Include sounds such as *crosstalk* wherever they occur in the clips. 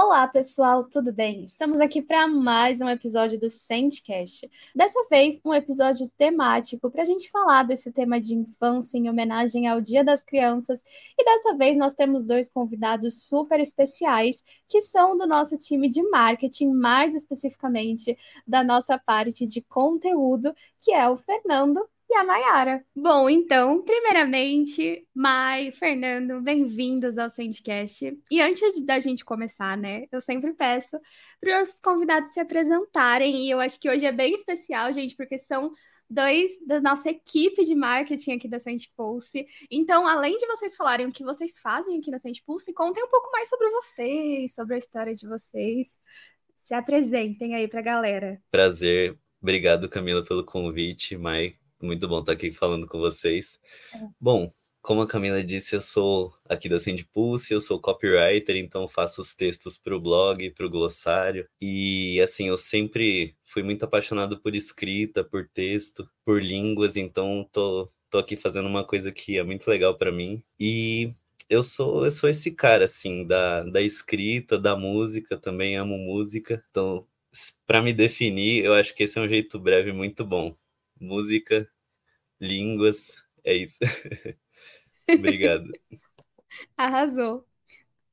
Olá, pessoal, tudo bem? Estamos aqui para mais um episódio do Sandcast. Dessa vez, um episódio temático para a gente falar desse tema de infância em homenagem ao Dia das Crianças. E dessa vez nós temos dois convidados super especiais que são do nosso time de marketing, mais especificamente da nossa parte de conteúdo, que é o Fernando e a Mayara. Bom, então, primeiramente, Mai, Fernando, bem-vindos ao Sandcast. E antes da gente começar, né, eu sempre peço para os convidados se apresentarem, e eu acho que hoje é bem especial, gente, porque são dois da nossa equipe de marketing aqui da Saint Pulse. Então, além de vocês falarem o que vocês fazem aqui na Saint Pulse, contem um pouco mais sobre vocês, sobre a história de vocês. Se apresentem aí para a galera. Prazer. Obrigado, Camila, pelo convite. Mai, muito bom estar aqui falando com vocês. É. Bom, como a Camila disse, eu sou aqui da Pulse, eu sou copywriter, então faço os textos para o blog, para o glossário. E assim, eu sempre fui muito apaixonado por escrita, por texto, por línguas, então tô, tô aqui fazendo uma coisa que é muito legal para mim. E eu sou, eu sou esse cara, assim, da, da escrita, da música, também amo música. Então, para me definir, eu acho que esse é um jeito breve muito bom música, línguas, é isso. *laughs* Obrigado. *laughs* Arrasou.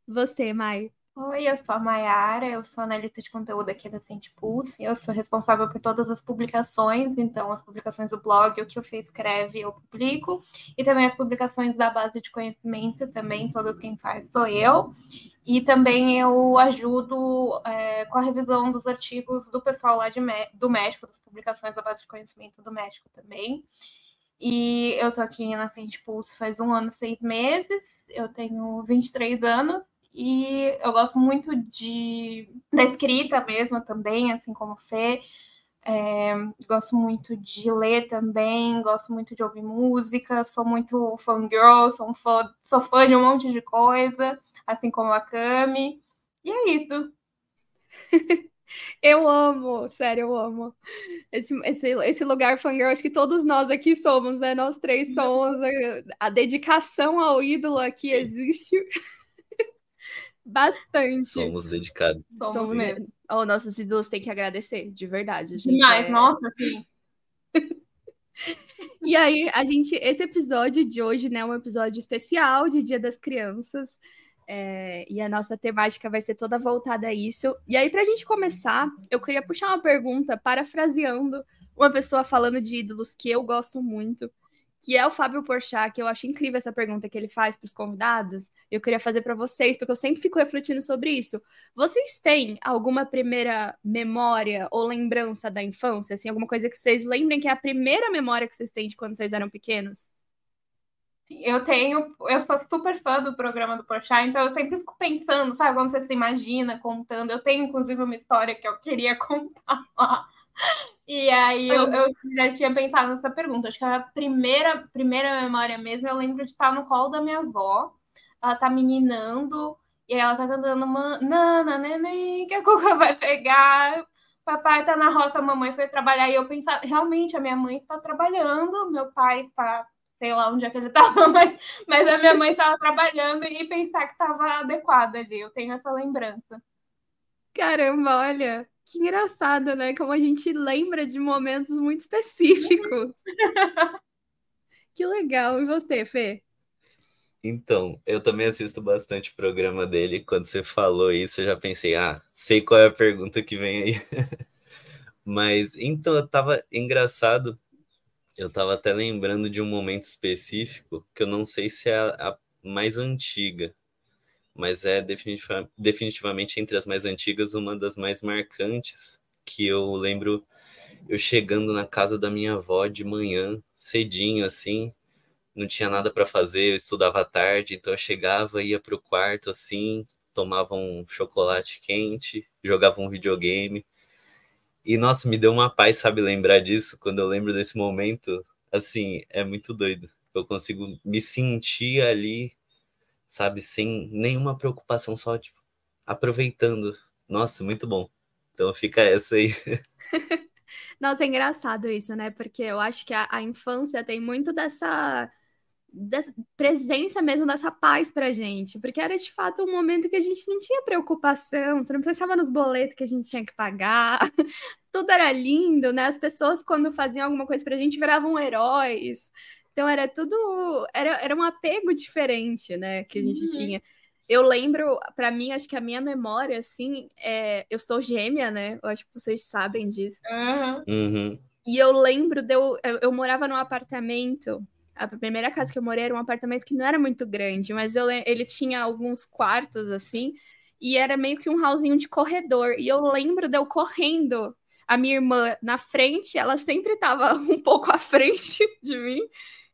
Você, Mai. Oi, eu sou a Mayara, eu sou analista de conteúdo aqui da Pulse. eu sou responsável por todas as publicações, então as publicações do blog, o que o Fê escreve, eu publico, e também as publicações da base de conhecimento, também todas quem faz sou eu. E também eu ajudo é, com a revisão dos artigos do pessoal lá de, do México, das publicações da base de conhecimento do México também. E eu tô aqui na Pulse faz um ano e seis meses, eu tenho 23 anos, e eu gosto muito de da escrita mesmo também, assim como Fê. É, gosto muito de ler também, gosto muito de ouvir música, sou muito fangirl, sou, um fã, sou fã de um monte de coisa, assim como a Cami. E é isso. *laughs* Eu amo, sério, eu amo. Esse, esse, esse lugar fangirl, acho que todos nós aqui somos, né? Nós três somos. A, a dedicação ao ídolo aqui existe. *laughs* Bastante. Somos dedicados. Somos mesmo. Oh, nossos ídolos têm que agradecer, de verdade. Demais, é... nossa, sim. e aí, a gente, esse episódio de hoje, né, é um episódio especial de Dia das Crianças. É, e a nossa temática vai ser toda voltada a isso. E aí, para a gente começar, eu queria puxar uma pergunta, parafraseando uma pessoa falando de ídolos que eu gosto muito que é o Fábio Porchat, que eu acho incrível essa pergunta que ele faz para os convidados. Eu queria fazer para vocês, porque eu sempre fico refletindo sobre isso. Vocês têm alguma primeira memória ou lembrança da infância, assim, alguma coisa que vocês lembrem que é a primeira memória que vocês têm de quando vocês eram pequenos? Eu tenho, eu sou super fã do programa do Porchat, então eu sempre fico pensando, sabe, quando você se imagina contando. Eu tenho, inclusive, uma história que eu queria *laughs* contar lá e aí eu, eu, já tinha pensado nessa pergunta. Acho que a primeira, primeira memória mesmo, eu lembro de estar no colo da minha avó. Ela tá meninando e aí ela tá cantando uma Nana, neném, que a cuca vai pegar. Papai tá na roça, a mamãe foi trabalhar. E eu pensava, realmente, a minha mãe está trabalhando, meu pai está, sei lá onde é que ele *laughs* estava, mas, mas a minha mãe estava trabalhando e pensar que estava adequado ali. Eu tenho essa lembrança. Caramba, olha, que engraçado, né? Como a gente lembra de momentos muito específicos. *laughs* que legal. E você, Fê? Então, eu também assisto bastante o programa dele. Quando você falou isso, eu já pensei, ah, sei qual é a pergunta que vem aí. *laughs* Mas, então, eu tava engraçado. Eu tava até lembrando de um momento específico que eu não sei se é a, a mais antiga, mas é definitiva, definitivamente entre as mais antigas uma das mais marcantes, que eu lembro eu chegando na casa da minha avó de manhã, cedinho assim, não tinha nada para fazer, eu estudava à tarde, então eu chegava, ia pro quarto assim, tomava um chocolate quente, jogava um videogame. E nossa, me deu uma paz, sabe, lembrar disso, quando eu lembro desse momento, assim, é muito doido. Eu consigo me sentir ali sabe? Sem nenhuma preocupação, só tipo, aproveitando. Nossa, muito bom. Então fica essa aí. *laughs* Nossa, é engraçado isso, né? Porque eu acho que a, a infância tem muito dessa presença mesmo dessa paz pra gente, porque era de fato um momento que a gente não tinha preocupação, você não pensava nos boletos que a gente tinha que pagar, *laughs* tudo era lindo, né? As pessoas, quando faziam alguma coisa pra gente, viravam heróis. Então era tudo. Era, era um apego diferente, né? Que a gente uhum. tinha. Eu lembro, para mim, acho que a minha memória, assim, é... eu sou gêmea, né? Eu acho que vocês sabem disso. Uhum. E eu lembro de eu, eu, eu morava num apartamento a primeira casa que eu morei era um apartamento que não era muito grande, mas eu, ele tinha alguns quartos assim, e era meio que um hallzinho de corredor. E eu lembro de eu correndo, a minha irmã na frente, ela sempre estava *laughs* um pouco à frente de mim.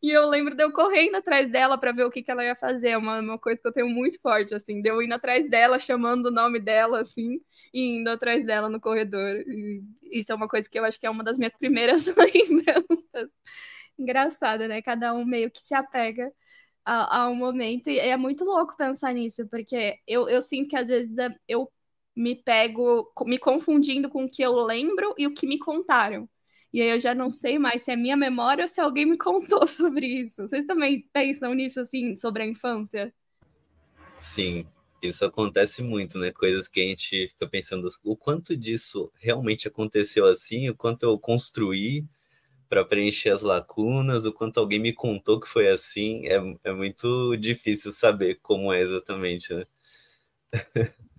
E eu lembro de eu correndo atrás dela para ver o que, que ela ia fazer. É uma, uma coisa que eu tenho muito forte, assim, de eu indo atrás dela, chamando o nome dela, assim, e indo atrás dela no corredor. E isso é uma coisa que eu acho que é uma das minhas primeiras *laughs* lembranças engraçada, né? Cada um meio que se apega a, a, um momento. E é muito louco pensar nisso, porque eu, eu sinto que às vezes eu me pego me confundindo com o que eu lembro e o que me contaram. E aí eu já não sei mais se é minha memória ou se alguém me *laughs* contou sobre isso. Vocês também pensam nisso, assim, sobre a infância? Sim, isso acontece muito, né? Coisas que a gente fica pensando o quanto disso realmente aconteceu assim, o quanto eu construí para preencher as lacunas, o quanto alguém me contou que foi assim, é, é muito difícil saber como é exatamente, né? *laughs*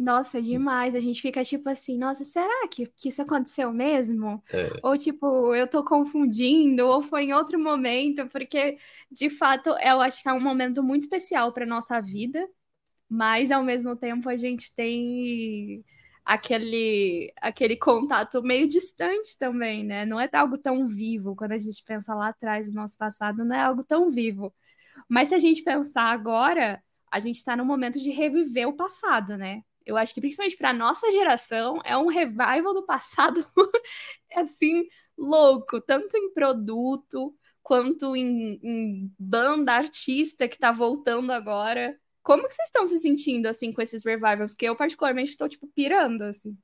Nossa, demais. A gente fica tipo assim, nossa, será que, que isso aconteceu mesmo? É. Ou tipo, eu tô confundindo, ou foi em outro momento, porque de fato eu acho que é um momento muito especial para nossa vida, mas ao mesmo tempo a gente tem aquele, aquele contato meio distante também, né? Não é algo tão vivo. Quando a gente pensa lá atrás do nosso passado, não é algo tão vivo. Mas se a gente pensar agora, a gente está no momento de reviver o passado, né? Eu acho que principalmente para nossa geração é um revival do passado *laughs* assim louco, tanto em produto quanto em, em banda artista que está voltando agora. Como que vocês estão se sentindo, assim, com esses revivals? Que eu, particularmente, estou, tipo, pirando, assim.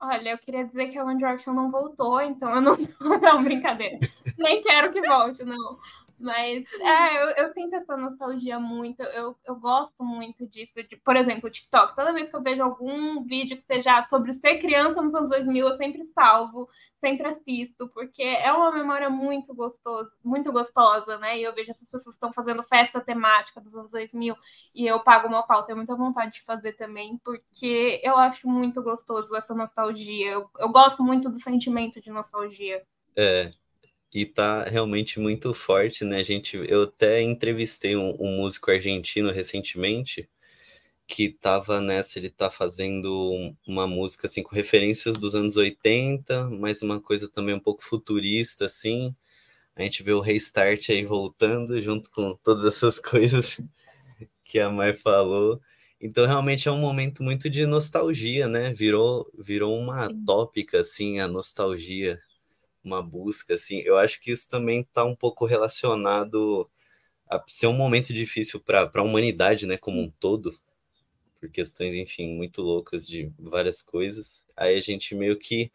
Olha, eu queria dizer que a One Direction não voltou, então eu não... *laughs* Não, brincadeira. Nem quero que volte, não. Mas é, eu, eu sinto essa nostalgia muito, eu, eu gosto muito disso. De, por exemplo, o TikTok. Toda vez que eu vejo algum vídeo que seja sobre ser criança nos anos 2000, eu sempre salvo, sempre assisto, porque é uma memória muito gostosa, muito gostosa, né? E eu vejo essas pessoas estão fazendo festa temática dos anos 2000 e eu pago uma pauta, tenho muita vontade de fazer também, porque eu acho muito gostoso essa nostalgia. Eu, eu gosto muito do sentimento de nostalgia. É, e tá realmente muito forte, né? A gente, eu até entrevistei um, um, músico argentino recentemente que tava nessa, ele tá fazendo uma música assim com referências dos anos 80, mas uma coisa também um pouco futurista assim. A gente vê o Restart aí voltando junto com todas essas *laughs* coisas que a Mai falou. Então realmente é um momento muito de nostalgia, né? Virou virou uma Sim. tópica assim a nostalgia uma busca, assim. Eu acho que isso também está um pouco relacionado a ser um momento difícil para a humanidade, né, como um todo, por questões, enfim, muito loucas de várias coisas. Aí a gente meio que,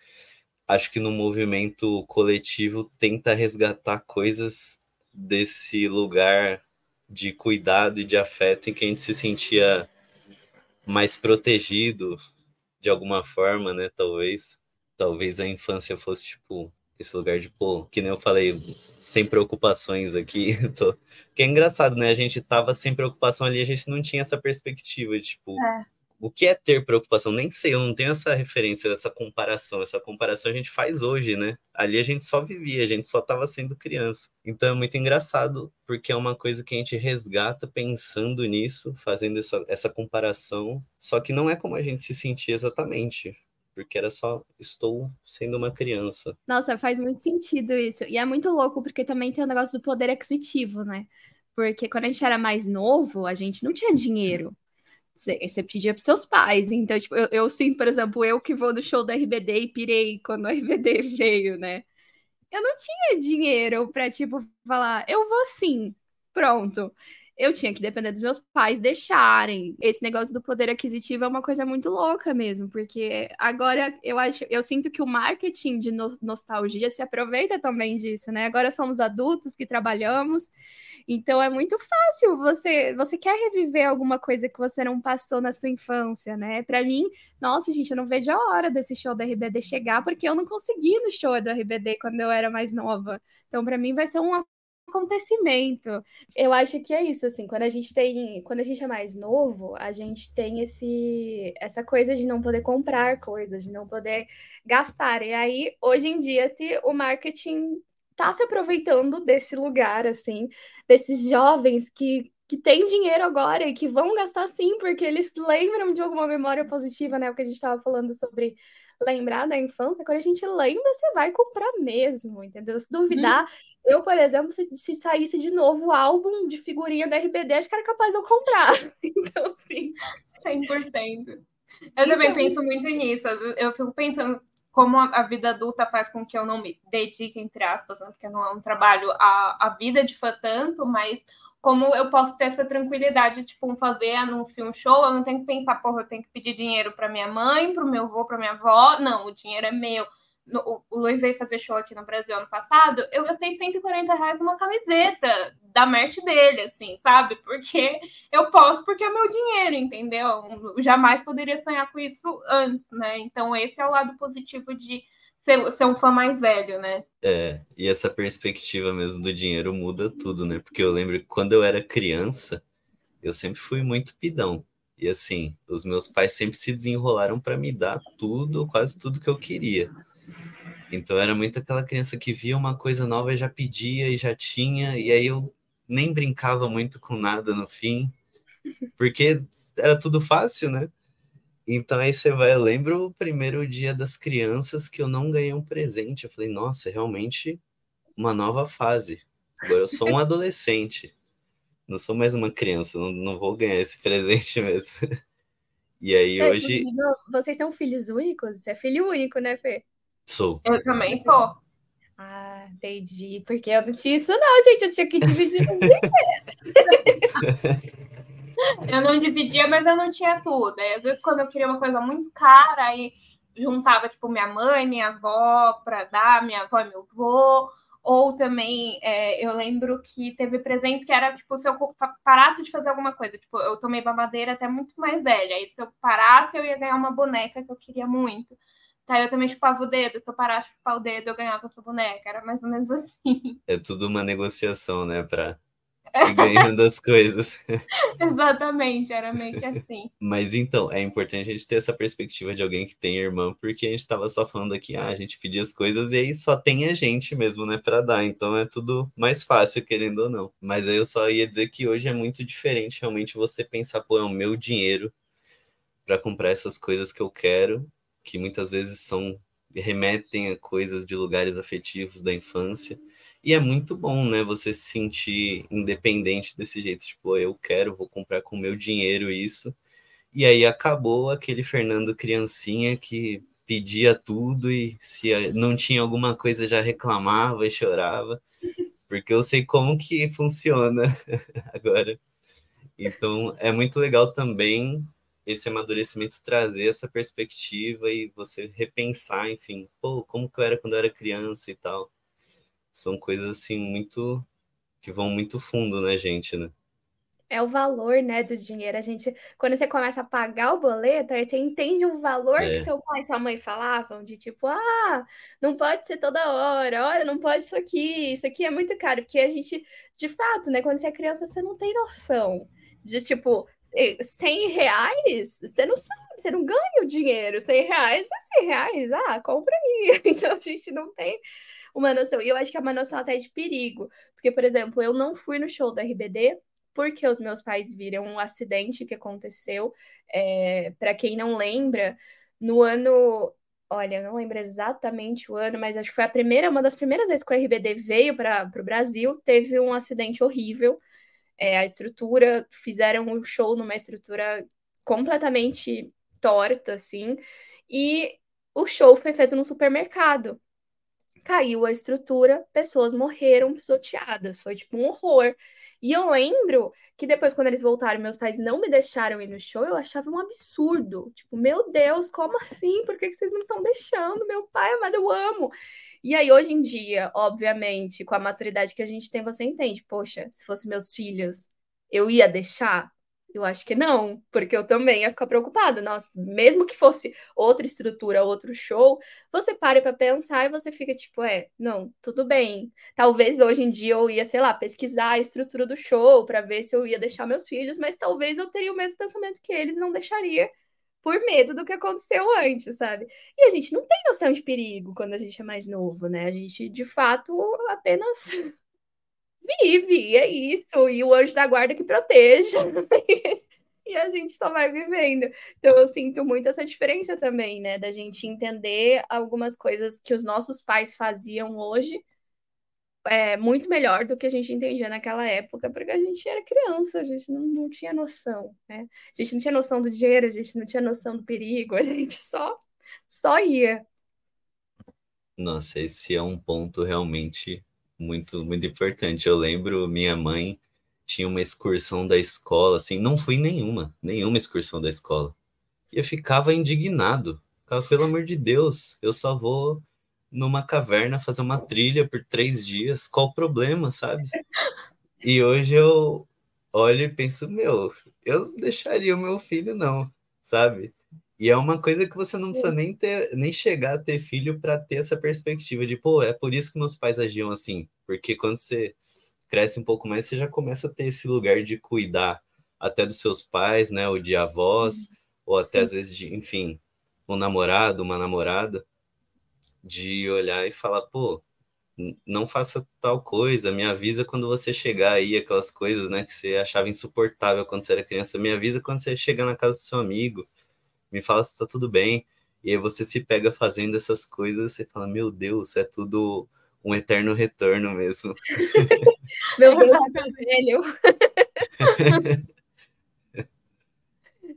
acho que no movimento coletivo, tenta resgatar coisas desse lugar de cuidado e de afeto em que a gente se sentia mais protegido de alguma forma, né? Talvez. Talvez a infância fosse, tipo, esse lugar de, pô, que nem eu falei, sem preocupações aqui. *laughs* Tô... Que é engraçado, né? A gente tava sem preocupação ali, a gente não tinha essa perspectiva tipo, é. o que é ter preocupação? Nem sei, eu não tenho essa referência, essa comparação. Essa comparação a gente faz hoje, né? Ali a gente só vivia, a gente só tava sendo criança. Então é muito engraçado, porque é uma coisa que a gente resgata pensando nisso, fazendo essa, essa comparação, só que não é como a gente se sentia exatamente porque era só estou sendo uma criança. Nossa, faz muito sentido isso. E é muito louco, porque também tem o negócio do poder aquisitivo, né? Porque quando a gente era mais novo, a gente não tinha dinheiro. Você pedia para seus pais. Então, tipo, eu, eu, sinto, por exemplo, eu que vou no show da RBD e pirei quando o RBD *laughs* veio, né? Eu não tinha dinheiro para, tipo, falar, eu vou sim, pronto. Eu tinha que depender dos meus pais deixarem. Esse negócio do poder aquisitivo é uma coisa muito louca mesmo, porque agora eu acho, eu sinto que o marketing de no nostalgia se aproveita também disso, né? Agora somos adultos que trabalhamos, então é muito fácil você, você quer reviver alguma coisa que você não passou na sua infância, né? Para mim, nossa, gente, eu não vejo a hora desse show da RBD chegar, porque eu não consegui no show do RBD quando eu era mais nova. Então, para mim vai ser um acontecimento. Eu acho que é isso, assim, quando a gente tem, quando a gente é mais novo, a gente tem esse essa coisa de não poder comprar coisas, de não poder gastar. E aí, hoje em dia, se o marketing tá se aproveitando desse lugar, assim, desses jovens que que têm dinheiro agora e que vão gastar sim, porque eles lembram de alguma memória positiva, né? O que a gente estava falando sobre lembrar da infância, quando a gente lembra, você vai comprar mesmo, entendeu? Se duvidar, hum. eu, por exemplo, se, se saísse de novo o álbum de figurinha da RBD, acho que era capaz de eu comprar. *laughs* Então, sim. 100%. Eu Isso também é penso muito... muito nisso. Eu fico pensando como a vida adulta faz com que eu não me dedique, entre aspas, né? porque não é um trabalho, a, a vida de fã tanto, mas como eu posso ter essa tranquilidade, tipo, fazer anúncio um show, eu não tenho que pensar, porra, eu tenho que pedir dinheiro para minha mãe, para o meu avô, para minha avó. Não, o dinheiro é meu. No, o Luiz veio fazer show aqui no Brasil ano passado, eu gastei 140 reais numa camiseta da merch dele, assim, sabe? Porque eu posso, porque é meu dinheiro, entendeu? Eu jamais poderia sonhar com isso antes, né? Então, esse é o lado positivo de ser, ser um fã mais velho, né? É, e essa perspectiva mesmo do dinheiro muda tudo, né? Porque eu lembro que quando eu era criança, eu sempre fui muito pidão. E assim, os meus pais sempre se desenrolaram para me dar tudo, quase tudo que eu queria. Então era muito aquela criança que via uma coisa nova e já pedia e já tinha, e aí eu nem brincava muito com nada no fim, porque era tudo fácil, né? Então aí você vai, eu lembro o primeiro dia das crianças que eu não ganhei um presente. Eu falei, nossa, é realmente uma nova fase. Agora eu sou um adolescente. Não sou mais uma criança, não, não vou ganhar esse presente mesmo. *laughs* E aí é, hoje. Vocês são filhos únicos? Você é filho único, né, Fê? Sou. Eu também sou. Ah, entendi. Porque eu não tinha isso, não, gente. Eu tinha que dividir. *laughs* eu não dividia, mas eu não tinha tudo. Aí, às vezes, quando eu queria uma coisa muito cara, aí juntava, tipo, minha mãe, minha avó, para dar, minha avó meu avô. Ou também, é, eu lembro que teve presente que era, tipo, se eu parasse de fazer alguma coisa. Tipo, eu tomei mamadeira até muito mais velha. Aí, se eu parasse, eu ia ganhar uma boneca que eu queria muito. Tá, eu também chupava o dedo. Se eu parasse de chupar o dedo, eu ganhava essa boneca. Era mais ou menos *laughs* assim. É tudo uma negociação, né? Pra ganhando as coisas. *laughs* Exatamente, era meio que assim. Mas então, é importante a gente ter essa perspectiva de alguém que tem irmã, porque a gente estava só falando aqui, ah, a gente pedia as coisas e aí só tem a gente mesmo, né, para dar. Então é tudo mais fácil, querendo ou não. Mas aí eu só ia dizer que hoje é muito diferente realmente você pensar, pô, é o meu dinheiro para comprar essas coisas que eu quero, que muitas vezes são remetem a coisas de lugares afetivos da infância. E é muito bom, né, você se sentir independente desse jeito, tipo, eu quero, vou comprar com meu dinheiro isso. E aí acabou aquele Fernando criancinha que pedia tudo e se não tinha alguma coisa já reclamava e chorava, porque eu sei como que funciona *laughs* agora. Então é muito legal também esse amadurecimento trazer essa perspectiva e você repensar, enfim, pô, como que eu era quando eu era criança e tal são coisas assim muito que vão muito fundo na gente, né? É o valor, né, do dinheiro. A gente, quando você começa a pagar o boleto, aí você entende o valor é. que seu pai e sua mãe falavam, de tipo, ah, não pode ser toda hora, olha, não pode isso aqui, isso aqui é muito caro, porque a gente, de fato, né, quando você é criança, você não tem noção de tipo, 100 reais, você não sabe, você não ganha o dinheiro, 100 reais é 100 reais, ah, compra aí. *laughs* Então a gente não tem uma noção. E eu acho que é uma noção até de perigo. Porque, por exemplo, eu não fui no show da RBD porque os meus pais viram um acidente que aconteceu. É, para quem não lembra, no ano. Olha, eu não lembro exatamente o ano, mas acho que foi a primeira, uma das primeiras vezes que o RBD veio para o Brasil, teve um acidente horrível. É, a estrutura, fizeram um show numa estrutura completamente torta, assim, e o show foi feito no supermercado caiu a estrutura, pessoas morreram pisoteadas, foi tipo um horror. E eu lembro que depois, quando eles voltaram, meus pais não me deixaram ir no show, eu achava um absurdo. Tipo, meu Deus, como assim? Por que vocês não estão deixando? Meu pai amado, eu amo. E aí, hoje em dia, obviamente, com a maturidade que a gente tem, você entende, poxa, se fosse meus filhos, eu ia deixar? Eu acho que não, porque eu também ia ficar preocupada. Nossa, mesmo que fosse outra estrutura, outro show, você para para pensar e você fica tipo, é, não, tudo bem. Talvez hoje em dia eu ia, sei lá, pesquisar a estrutura do show para ver se eu ia deixar meus filhos, mas talvez eu teria o mesmo pensamento que eles, não deixaria por medo do que aconteceu antes, sabe? E a gente não tem noção de perigo quando a gente é mais novo, né? A gente, de fato, apenas vive, é isso, e o anjo da guarda que proteja. *laughs* e a gente só vai vivendo. Então eu sinto muito essa diferença também, né, da gente entender algumas coisas que os nossos pais faziam hoje é muito melhor do que a gente entendia naquela época, porque a gente era criança, a gente não, não tinha noção, né? A gente não tinha noção do dinheiro, a gente não tinha noção do perigo, a gente só só ia. Nossa, esse é um ponto realmente muito, muito importante. Eu lembro, minha mãe tinha uma excursão da escola, assim, não fui nenhuma, nenhuma excursão da escola. E eu ficava indignado. Ficava, pelo amor de Deus, eu só vou numa caverna fazer uma trilha por três dias. Qual o problema, sabe? E hoje eu olho e penso, meu, eu deixaria o meu filho, não, sabe? E é uma coisa que você não precisa nem ter, nem chegar a ter filho para ter essa perspectiva de, pô, é por isso que meus pais agiam assim. Porque quando você cresce um pouco mais, você já começa a ter esse lugar de cuidar até dos seus pais, né, ou de avós, ou até Sim. às vezes de, enfim, um namorado, uma namorada, de olhar e falar, pô, não faça tal coisa, me avisa quando você chegar aí, aquelas coisas, né, que você achava insuportável quando você era criança, me avisa quando você chegar na casa do seu amigo, me fala se tá tudo bem. E aí você se pega fazendo essas coisas, você fala, meu Deus, é tudo um eterno retorno mesmo. *laughs* meu Deus, eu velho. *laughs*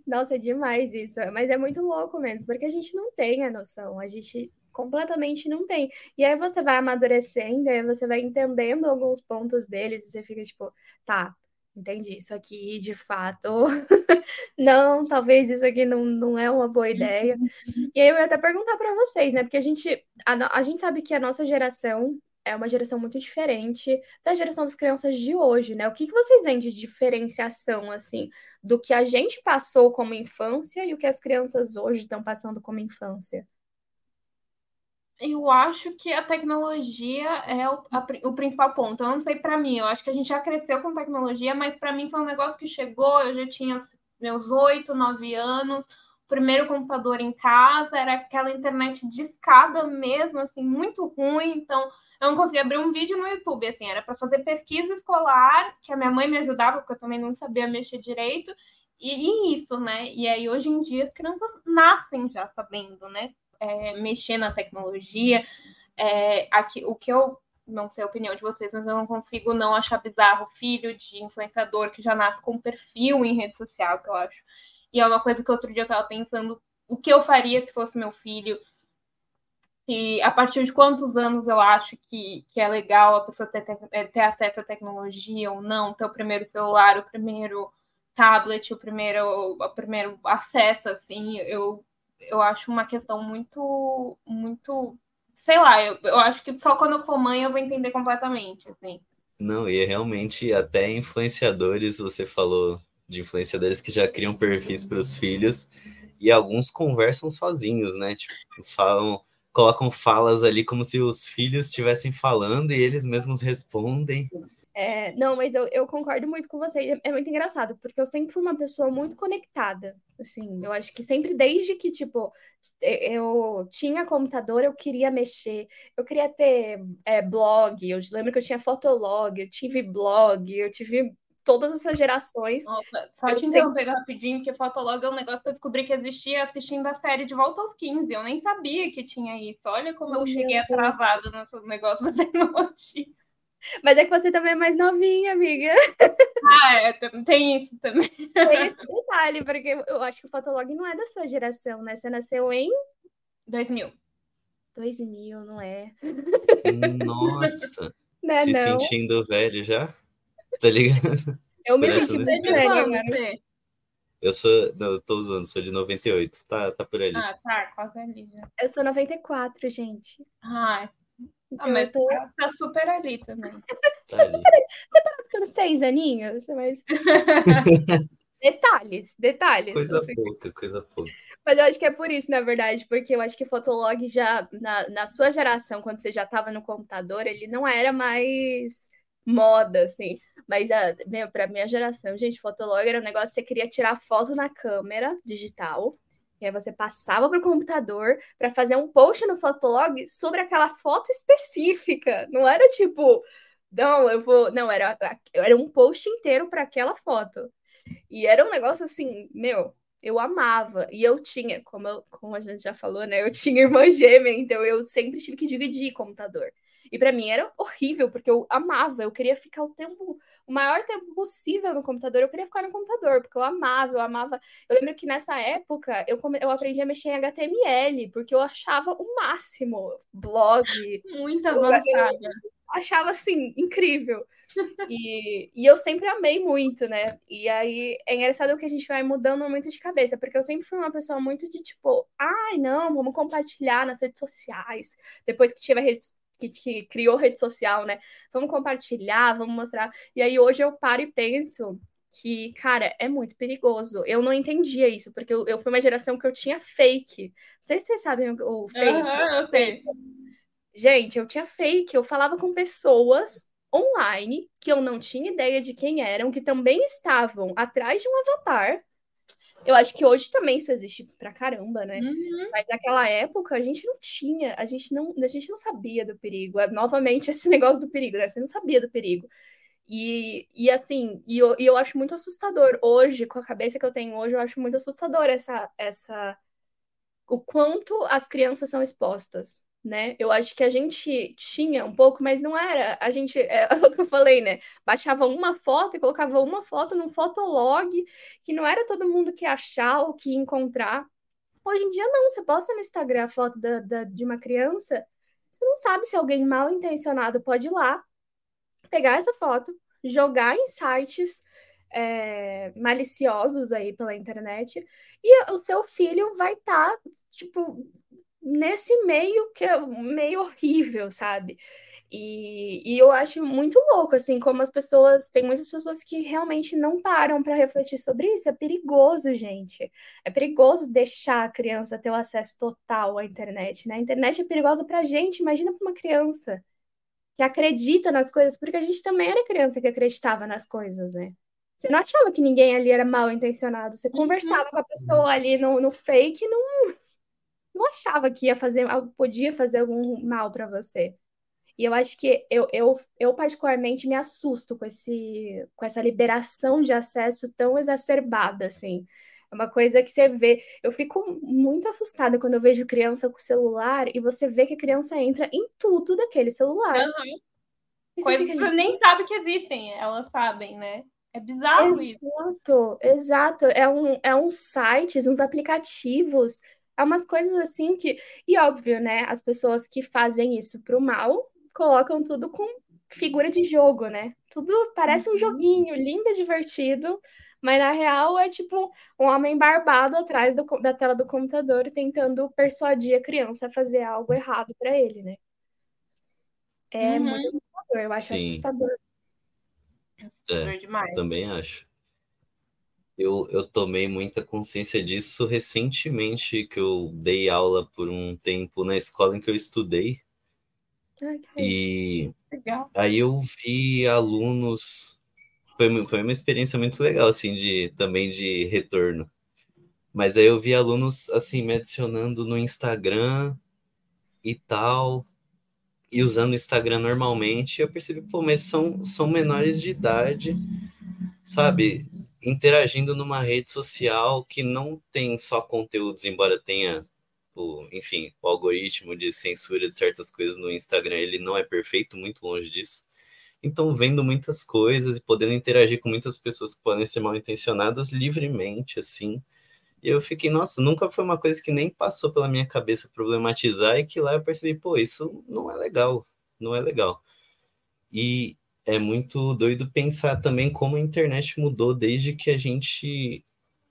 Nossa, é demais isso. Mas é muito louco mesmo, porque a gente não tem a noção, a gente completamente não tem. E aí você vai amadurecendo, aí você vai entendendo alguns pontos deles, e você fica tipo, tá, entendi, isso aqui de fato, *laughs* não, talvez isso aqui não, não é uma boa ideia. E aí eu ia até perguntar para vocês, né? Porque a gente, a, a gente sabe que a nossa geração é uma geração muito diferente da geração das crianças de hoje, né? O que, que vocês veem de diferenciação, assim, do que a gente passou como infância e o que as crianças hoje estão passando como infância? Eu acho que a tecnologia é o, a, o principal ponto. Eu não sei para mim, eu acho que a gente já cresceu com tecnologia, mas para mim foi um negócio que chegou, eu já tinha meus oito, nove anos, o primeiro computador em casa, era aquela internet discada mesmo, assim, muito ruim, então eu não conseguia abrir um vídeo no YouTube, assim, era para fazer pesquisa escolar, que a minha mãe me ajudava, porque eu também não sabia mexer direito, e, e isso, né? E aí hoje em dia as crianças nascem já sabendo, né? É, mexer na tecnologia. É, aqui, o que eu não sei a opinião de vocês, mas eu não consigo não achar bizarro filho de influenciador que já nasce com perfil em rede social, que eu acho. E é uma coisa que outro dia eu estava pensando o que eu faria se fosse meu filho. Se, a partir de quantos anos eu acho que, que é legal a pessoa ter, ter, acesso à tecnologia ou não, ter o primeiro celular, o primeiro tablet, o primeiro, o primeiro acesso, assim, eu eu acho uma questão muito, muito, sei lá, eu, eu acho que só quando eu for mãe eu vou entender completamente, assim. Não, e é realmente até influenciadores, você falou de influenciadores que já criam perfis para os filhos e alguns conversam sozinhos, né? Tipo, falam, colocam falas ali como se os filhos estivessem falando e eles mesmos respondem. É, não, mas eu, eu concordo muito com você. É, é muito engraçado, porque eu sempre fui uma pessoa muito conectada. Assim, eu acho que sempre, desde que, tipo, eu tinha computador, eu queria mexer, eu queria ter é, blog, eu lembro que eu tinha fotolog, eu tive blog, eu tive todas essas gerações. Nossa, só eu te interromper sempre... rapidinho, porque fotolog é um negócio que eu descobri que existia assistindo a série de Volta aos 15, eu nem sabia que tinha isso, olha como eu cheguei atrasado nesse negócio da *laughs* tecnologia. Mas é que você também é mais novinha, amiga. Ah, é, tem isso também. Tem esse detalhe, porque eu acho que o Fotolog não é da sua geração, né? Você nasceu em 2000. 2000, não é? Nossa! *laughs* Não é, se não. sentindo velho já? Tá ligado? Eu me Parece senti bem velho você? Eu sou. Não, eu tô usando, sou de 98. Tá, tá por ali. Ah, tá, quase ali já. Eu sou 94, gente. Ah, Então ah, mas tô tá, tá super ali também. Tá ali. ficando seis aninhos, mas... *laughs* detalhes, detalhes. Coisa pouca, coisa pouca. Mas eu acho que é por isso, na verdade, porque eu acho que Fotolog já, na, na sua geração, quando você já estava no computador, ele não era mais moda, assim. Mas a, meu, pra minha geração, gente, Fotolog era um negócio que você queria tirar foto na câmera digital, e aí você passava pro computador para fazer um post no Fotolog sobre aquela foto específica. Não era tipo, não, eu vou. Não, era, era um post inteiro para aquela foto. E era um negócio assim, meu, eu amava. E eu tinha, como, eu- como a gente já falou, né? Eu tinha irmã gêmea, então eu sempre tive que dividir computador. E pra mim era horrível, porque eu amava, eu queria ficar o tempo, o maior tempo possível no computador, eu queria ficar no computador, porque eu amava, eu amava. Eu lembro que nessa época eu, come- eu aprendi a mexer em HTML, porque eu achava o máximo blog, Muito Eu- avançada. achava assim, incrível. E, e eu sempre amei muito, né? E aí é engraçado que a gente vai mudando muito de cabeça, porque eu sempre fui uma pessoa muito de tipo, ai, não, vamos compartilhar nas redes sociais. Depois que tiver rede, que, que criou rede social, né? Vamos compartilhar, vamos mostrar. E aí hoje eu paro e penso que, cara, é muito perigoso. Eu não entendia isso, porque eu, eu fui uma geração que eu tinha fake. Não sei se vocês sabem o, o fake. Aham, eu sei. Gente, eu tinha fake, eu falava com pessoas online que eu não tinha ideia de quem eram, que também estavam atrás de um avatar. Eu acho que hoje também isso existe pra caramba, né? Uhum. Mas naquela época a gente não tinha, a gente não, a gente não sabia do perigo. É, novamente *laughs* esse negócio do perigo, né? Você não sabia do perigo. E, e assim, e eu, e eu acho muito assustador hoje, com a cabeça que eu tenho hoje, eu acho muito assustador essa, essa o quanto as crianças são expostas, né? Eu acho que a gente tinha um pouco, mas não era. A gente, *laughs* é o que eu falei, né? Baixava uma foto e colocava uma foto num fotolog, que não era todo mundo que achar ou que encontrar. Hoje em dia, não. Você posta no Instagram a foto da, da- de uma criança, você não sabe se alguém mal intencionado pode ir lá, pegar essa foto, jogar em sites é, maliciosos aí pela internet, e o seu filho vai estar, tipo, nesse meio que é meio horrível, sabe? E, e eu acho muito louco, assim, como as pessoas. Tem muitas pessoas que realmente não param para refletir sobre isso. É perigoso, gente. É perigoso deixar a criança ter o acesso total à internet, né? A internet é perigosa pra gente, imagina para uma criança que acredita nas coisas, porque a gente também era criança que acreditava nas coisas, né? Você não achava que ninguém ali era mal intencionado. Você conversava com a pessoa ali no, no fake e não, não achava que ia fazer algo, podia fazer algum mal para você. E eu acho que eu, eu, eu particularmente me assusto com esse, com essa liberação de acesso tão exacerbada, assim. É uma coisa que você vê. Eu fico muito assustada quando eu vejo criança com celular e você vê que a criança entra em tudo daquele celular. Você Coisas que você nem sabe que existem, elas sabem, né? É bizarro isso. Exato, exato. É um, é uns sites, uns aplicativos, é umas coisas assim que. E óbvio, né? As pessoas que fazem isso pro mal colocam tudo com figura de jogo, né? Tudo parece um joguinho lindo, divertido, mas na real é tipo um homem barbado atrás do da tela do computador tentando persuadir a criança a fazer algo errado pra ele, né? É Uhum. muito assustador, eu acho Sim. assustador. Assustador demais. Também acho. Eu, eu tomei muita consciência disso recentemente, que eu dei aula por um tempo na escola em que eu estudei. Que E Legal. aí eu vi alunos. Foi, foi uma experiência muito legal, assim, de, também de retorno. Mas aí eu vi alunos, assim, me adicionando no Instagram e tal, e usando o Instagram normalmente. E eu percebi, pô, mas são, são menores de idade, sabe? Interagindo numa rede social que não tem só conteúdos, embora tenha, o, enfim, o algoritmo de censura de certas coisas no Instagram, ele não é perfeito, muito longe disso. Então, vendo muitas coisas e podendo interagir com muitas pessoas que podem ser mal intencionadas livremente, assim. E eu fiquei, nossa, nunca foi uma coisa que nem passou pela minha cabeça problematizar e que lá eu percebi, pô, isso não é legal, não é legal. E é muito doido pensar também como a internet mudou desde que a gente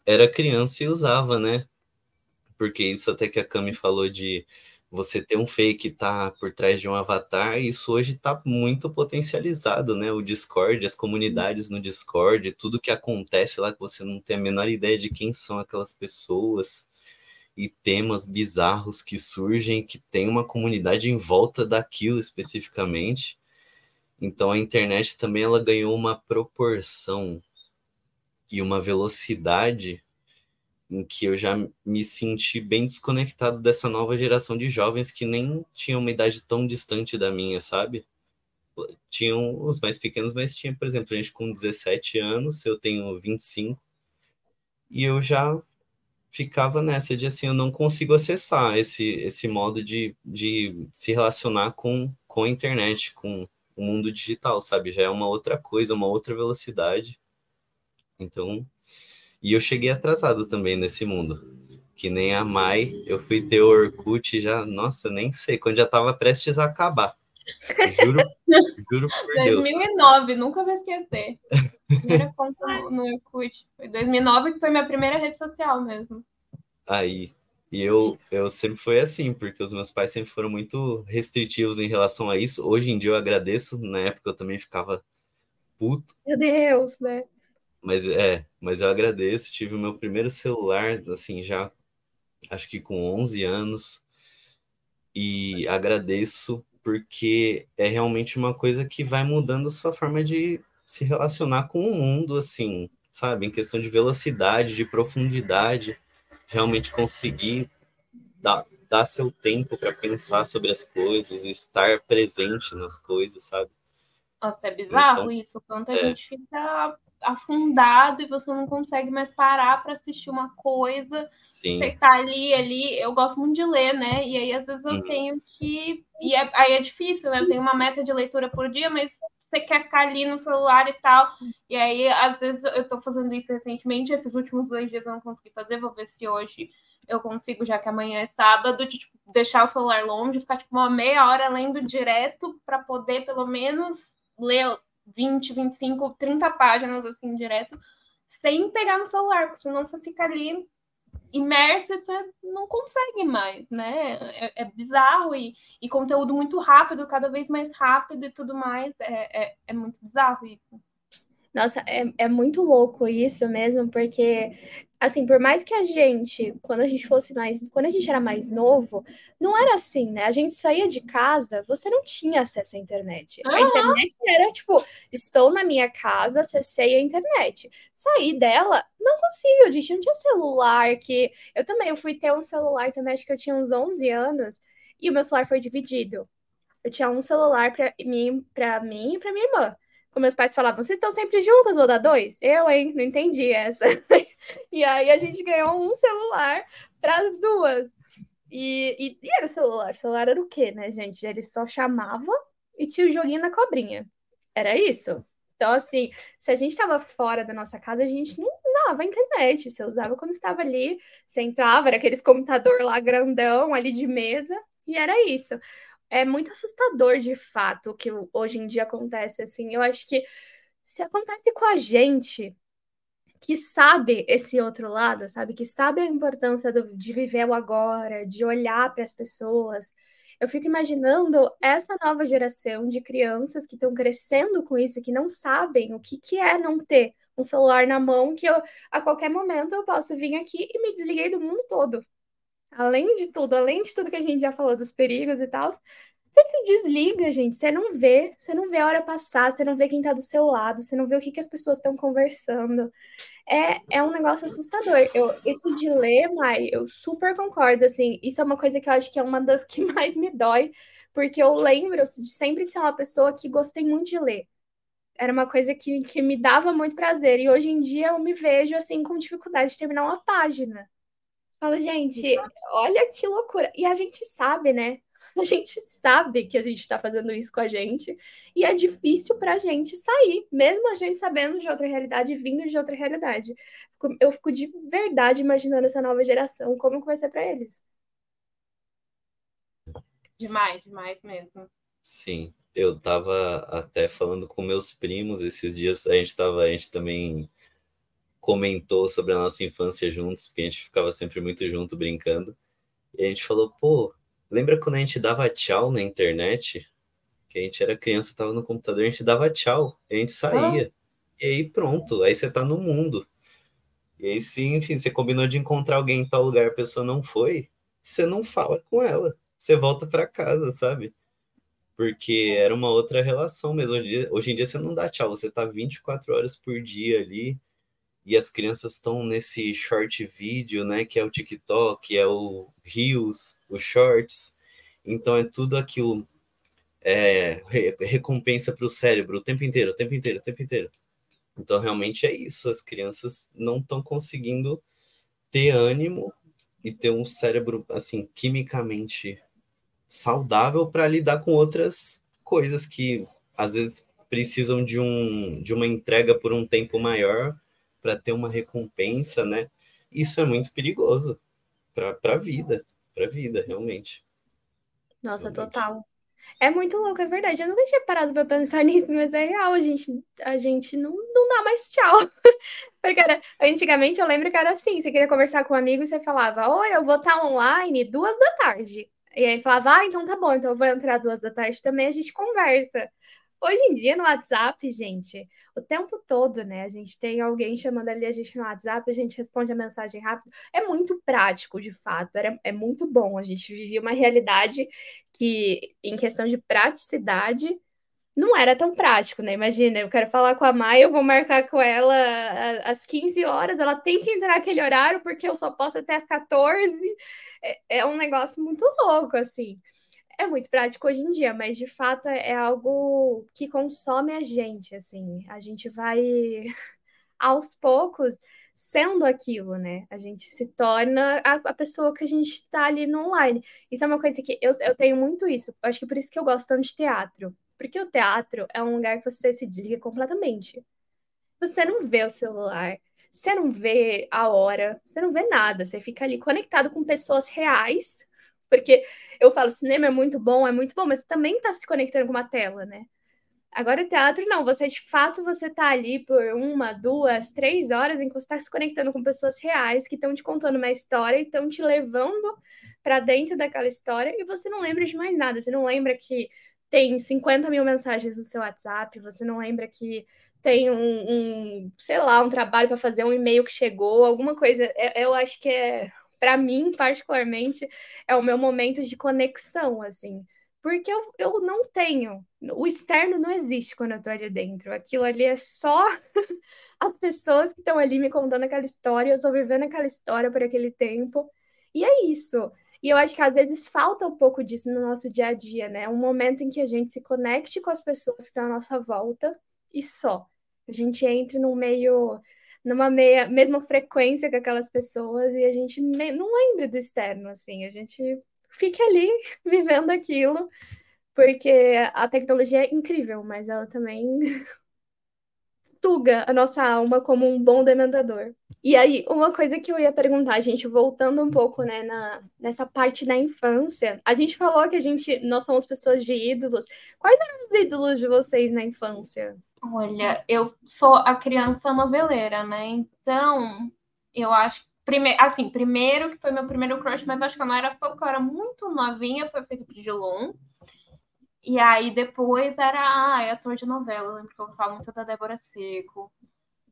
era criança e usava, né? Porque isso até que a Cami falou de você ter um fake tá por trás de um avatar, isso hoje está muito potencializado, né? O Discord, as comunidades no Discord, tudo que acontece lá que você não tem a menor ideia de quem são aquelas pessoas e temas bizarros que surgem, que tem uma comunidade em volta daquilo especificamente. Então a internet também ela ganhou uma proporção e uma velocidade em que eu já me senti bem desconectado dessa nova geração de jovens que nem tinham uma idade tão distante da minha, sabe? Tinham os mais pequenos, mas tinha, por exemplo, gente com 17 anos, eu tenho 25, e eu já ficava nessa de assim, eu não consigo acessar esse, esse modo de, de se relacionar com, com a internet, com o mundo digital, sabe? Já é uma outra coisa, uma outra velocidade. Então, e eu cheguei atrasado também nesse mundo. Que nem a Mai, eu fui ter o Orkut já, nossa, nem sei, quando já tava prestes a acabar. Juro, *laughs* juro por 2009, Deus. nunca vou esquecer. Primeira conta no, no Orkut. Foi 2009 que foi minha primeira rede social mesmo. Aí, e eu, eu sempre fui assim, porque os meus pais sempre foram muito restritivos em relação a isso. Hoje em dia eu agradeço, na época eu também ficava puto. Meu Deus, né? Mas é, mas eu agradeço. Tive o meu primeiro celular, assim, já acho que com 11 anos. E agradeço porque é realmente uma coisa que vai mudando sua forma de se relacionar com o mundo, assim, sabe? Em questão de velocidade, de profundidade, realmente conseguir dar, dar seu tempo para pensar sobre as coisas, estar presente nas coisas, sabe? Nossa, é bizarro então, isso, quanto a é. gente fica afundado e você não consegue mais parar para assistir uma coisa. Sim. Você tá ali, ali. Eu gosto muito de ler, né? E aí, às vezes, eu uhum. tenho que. E é, aí é difícil, né? Eu tenho uma meta de leitura por dia, mas você quer ficar ali no celular e tal. E aí, às vezes, eu tô fazendo isso recentemente. Esses últimos dois dias eu não consegui fazer. Vou ver se hoje eu consigo, já que amanhã é sábado, de tipo, deixar o celular longe, ficar tipo uma meia hora lendo direto para poder pelo menos ler 20, 25, 30 páginas assim direto, sem pegar no celular, porque senão você fica ali imerso e você não consegue mais, né? É, é bizarro e, e, conteúdo muito rápido, cada vez mais rápido e tudo mais. É, é, é muito bizarro isso. Nossa, é, é muito louco isso mesmo, porque assim, por mais que a gente, quando a gente fosse mais, quando a gente era mais novo, não era assim, né? A gente saía de casa, você não tinha acesso à internet. A internet era tipo, estou na minha casa, acessei a internet. Sair dela, não consigo, a gente não tinha celular, que eu também, eu fui ter um celular também, acho que eu tinha uns 11 anos, e o meu celular foi dividido. Eu tinha um celular para mim, para mim e para minha irmã como meus pais falavam, vocês estão sempre juntas, vou dar dois? Eu, hein? Não entendi essa. *laughs* e aí a gente ganhou um celular para as duas. E, e, e, era o celular. O celular era o quê, né, gente? Ele só chamava e tinha o joguinho na cobrinha. Era isso. Então, assim, se a gente estava fora da nossa casa, a gente não usava a internet. Você usava quando estava ali, você entrava, era aqueles computador lá grandão, ali de mesa, e era isso é muito assustador de fato o que hoje em dia acontece assim. Eu acho que se acontece com a gente que sabe esse outro lado, sabe, que sabe a importância do, de viver o agora, de olhar para as pessoas. Eu fico imaginando essa nova geração de crianças que estão crescendo com isso, que não sabem o que, que é não ter um celular na mão, que eu, a qualquer momento eu posso vir aqui e me desliguei do mundo todo além de tudo, além de tudo que a gente já falou dos perigos e tal, você se desliga, gente. Você não vê, você não vê a hora passar, você não vê quem tá do seu lado, você não vê o que, que as pessoas estão conversando. É, é um negócio assustador. Eu, esse dilema, eu super concordo, assim, isso é uma coisa que eu acho que é uma das que *laughs* mais me dói, porque eu lembro de sempre ser uma pessoa que gostei muito de ler. Era uma coisa que, que me dava muito prazer, e hoje em dia eu me vejo, assim, com dificuldade de terminar uma página. Falo, gente, olha que loucura. E a gente sabe, né? A gente sabe que a gente está fazendo isso com a gente. E é difícil para a gente sair, mesmo a gente sabendo de outra realidade, vindo de outra realidade. eu fico de verdade imaginando essa nova geração, como vai ser para eles. Demais, demais mesmo. Sim, eu tava até falando com meus primos esses dias, a gente tava, a gente também comentou sobre a nossa infância juntos, porque a gente ficava sempre muito junto brincando. E a gente falou, pô, lembra quando a gente dava tchau na internet? Que a gente era criança, tava no computador, a gente dava tchau, a gente saía. Ah. E aí pronto, aí você tá no mundo. E aí sim, enfim, você combinou de encontrar alguém em tal lugar, a pessoa não foi, você não fala com ela. Você volta para casa, sabe? Porque era uma outra relação mesmo. Hoje, em dia, hoje em dia você não dá tchau, você tá 24 horas por dia ali e as crianças estão nesse short vídeo, né, que é o TikTok, é o Reels, os Shorts. Então é tudo aquilo é, recompensa para o cérebro o tempo inteiro, o tempo inteiro, o tempo inteiro. Então realmente é isso, as crianças não estão conseguindo ter ânimo e ter um cérebro assim quimicamente saudável para lidar com outras coisas que às vezes precisam de um de uma entrega por um tempo maior para ter uma recompensa, né? Isso é muito perigoso para a vida, para a vida, realmente. Nossa, realmente. total. É muito louco, é verdade. Eu nunca tinha parado para pensar *laughs* nisso, mas é real. A gente, a gente não, não dá mais tchau. *laughs* Porque era, antigamente eu lembro que era assim: você queria conversar com um amigo e você falava, Oi, eu vou estar online duas da tarde. E aí falava, ah, então tá bom, então eu vou entrar duas da tarde também, a gente conversa. Hoje em dia, no WhatsApp, gente, o tempo todo, né? A gente tem alguém chamando ali a gente no WhatsApp, a gente responde a mensagem rápido. É muito prático, de fato, é, é muito bom. A gente vivia uma realidade que, em questão de praticidade, não era tão prático, né? Imagina, eu quero falar com a Maia, eu vou marcar com ela às 15 horas, ela tem que entrar naquele horário, porque eu só posso até às 14. É, é um negócio muito louco, assim é muito prático hoje em dia, mas de fato é algo que consome a gente, assim. A gente vai *laughs* aos poucos sendo aquilo, né? A gente se torna a, a pessoa que a gente está ali no online. Isso é uma coisa que eu, eu tenho muito isso. Acho que por isso que eu gosto tanto de teatro. Porque o teatro é um lugar que você se desliga completamente. Você não vê o celular, você não vê a hora, você não vê nada. Você fica ali conectado com pessoas reais porque eu falo, cinema é muito bom, é muito bom, mas também está se conectando com uma tela, né? Agora o teatro não, você de fato você tá ali por uma, duas, três horas em que você está se conectando com pessoas reais que estão te contando uma história e estão te levando para dentro daquela história e você não lembra de mais nada. Você não lembra que tem 50 mil mensagens no seu WhatsApp, você não lembra que tem um, um sei lá, um trabalho para fazer, um e-mail que chegou, alguma coisa. É, eu acho que é para mim, particularmente, é o meu momento de conexão, assim. Porque eu, eu não tenho. O externo não existe quando eu tô ali dentro. Aquilo ali é só *laughs* as pessoas que estão ali me contando aquela história, eu tô vivendo aquela história por aquele tempo. E é isso. E eu acho que às vezes falta um pouco disso no nosso dia a dia, né? Um momento em que a gente se conecte com as pessoas que estão à nossa volta e só. A gente entre num meio numa meia, mesma frequência que aquelas pessoas e a gente nem, não lembra do externo, assim, a gente fica ali *laughs* vivendo aquilo, porque a tecnologia é incrível, mas ela também *laughs* suga a nossa alma como um bom dementador. E aí, uma coisa que eu ia perguntar, gente, voltando um pouco, né, na, nessa parte da infância, a gente falou que a gente, nós somos pessoas de ídolos. Quais eram os ídolos de vocês na infância? Olha, eu sou a criança noveleira, né? Então, eu acho Primeiro, assim, primeiro que foi meu primeiro crush, mas acho que eu não era porque eu era muito novinha, foi por Gilon. E aí depois era ah, ator de novela. Eu lembro que eu gostava muito da Débora Seco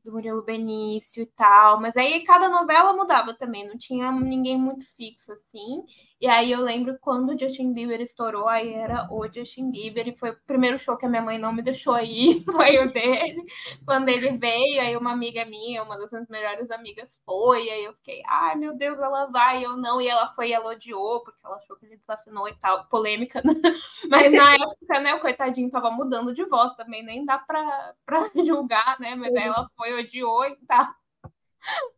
do Murilo Benício e tal. Mas aí cada novela mudava também, não tinha ninguém muito fixo assim. E aí eu lembro quando o Justin Bieber estourou, aí era o Justin Bieber, e foi o primeiro show que a minha mãe não me deixou ir, *laughs* foi o dele. Quando ele veio, aí uma amiga minha, uma das minhas melhores amigas, foi, aí eu fiquei, ai meu Deus, ela vai, eu não, e ela foi e ela odiou, porque ela achou que ele desafinou e tal, polêmica, *laughs* né? Mas na época, né, o coitadinho tava mudando de voz também, nem dá pra, pra *laughs* julgar, né? Mas aí ela foi, odiou e tal.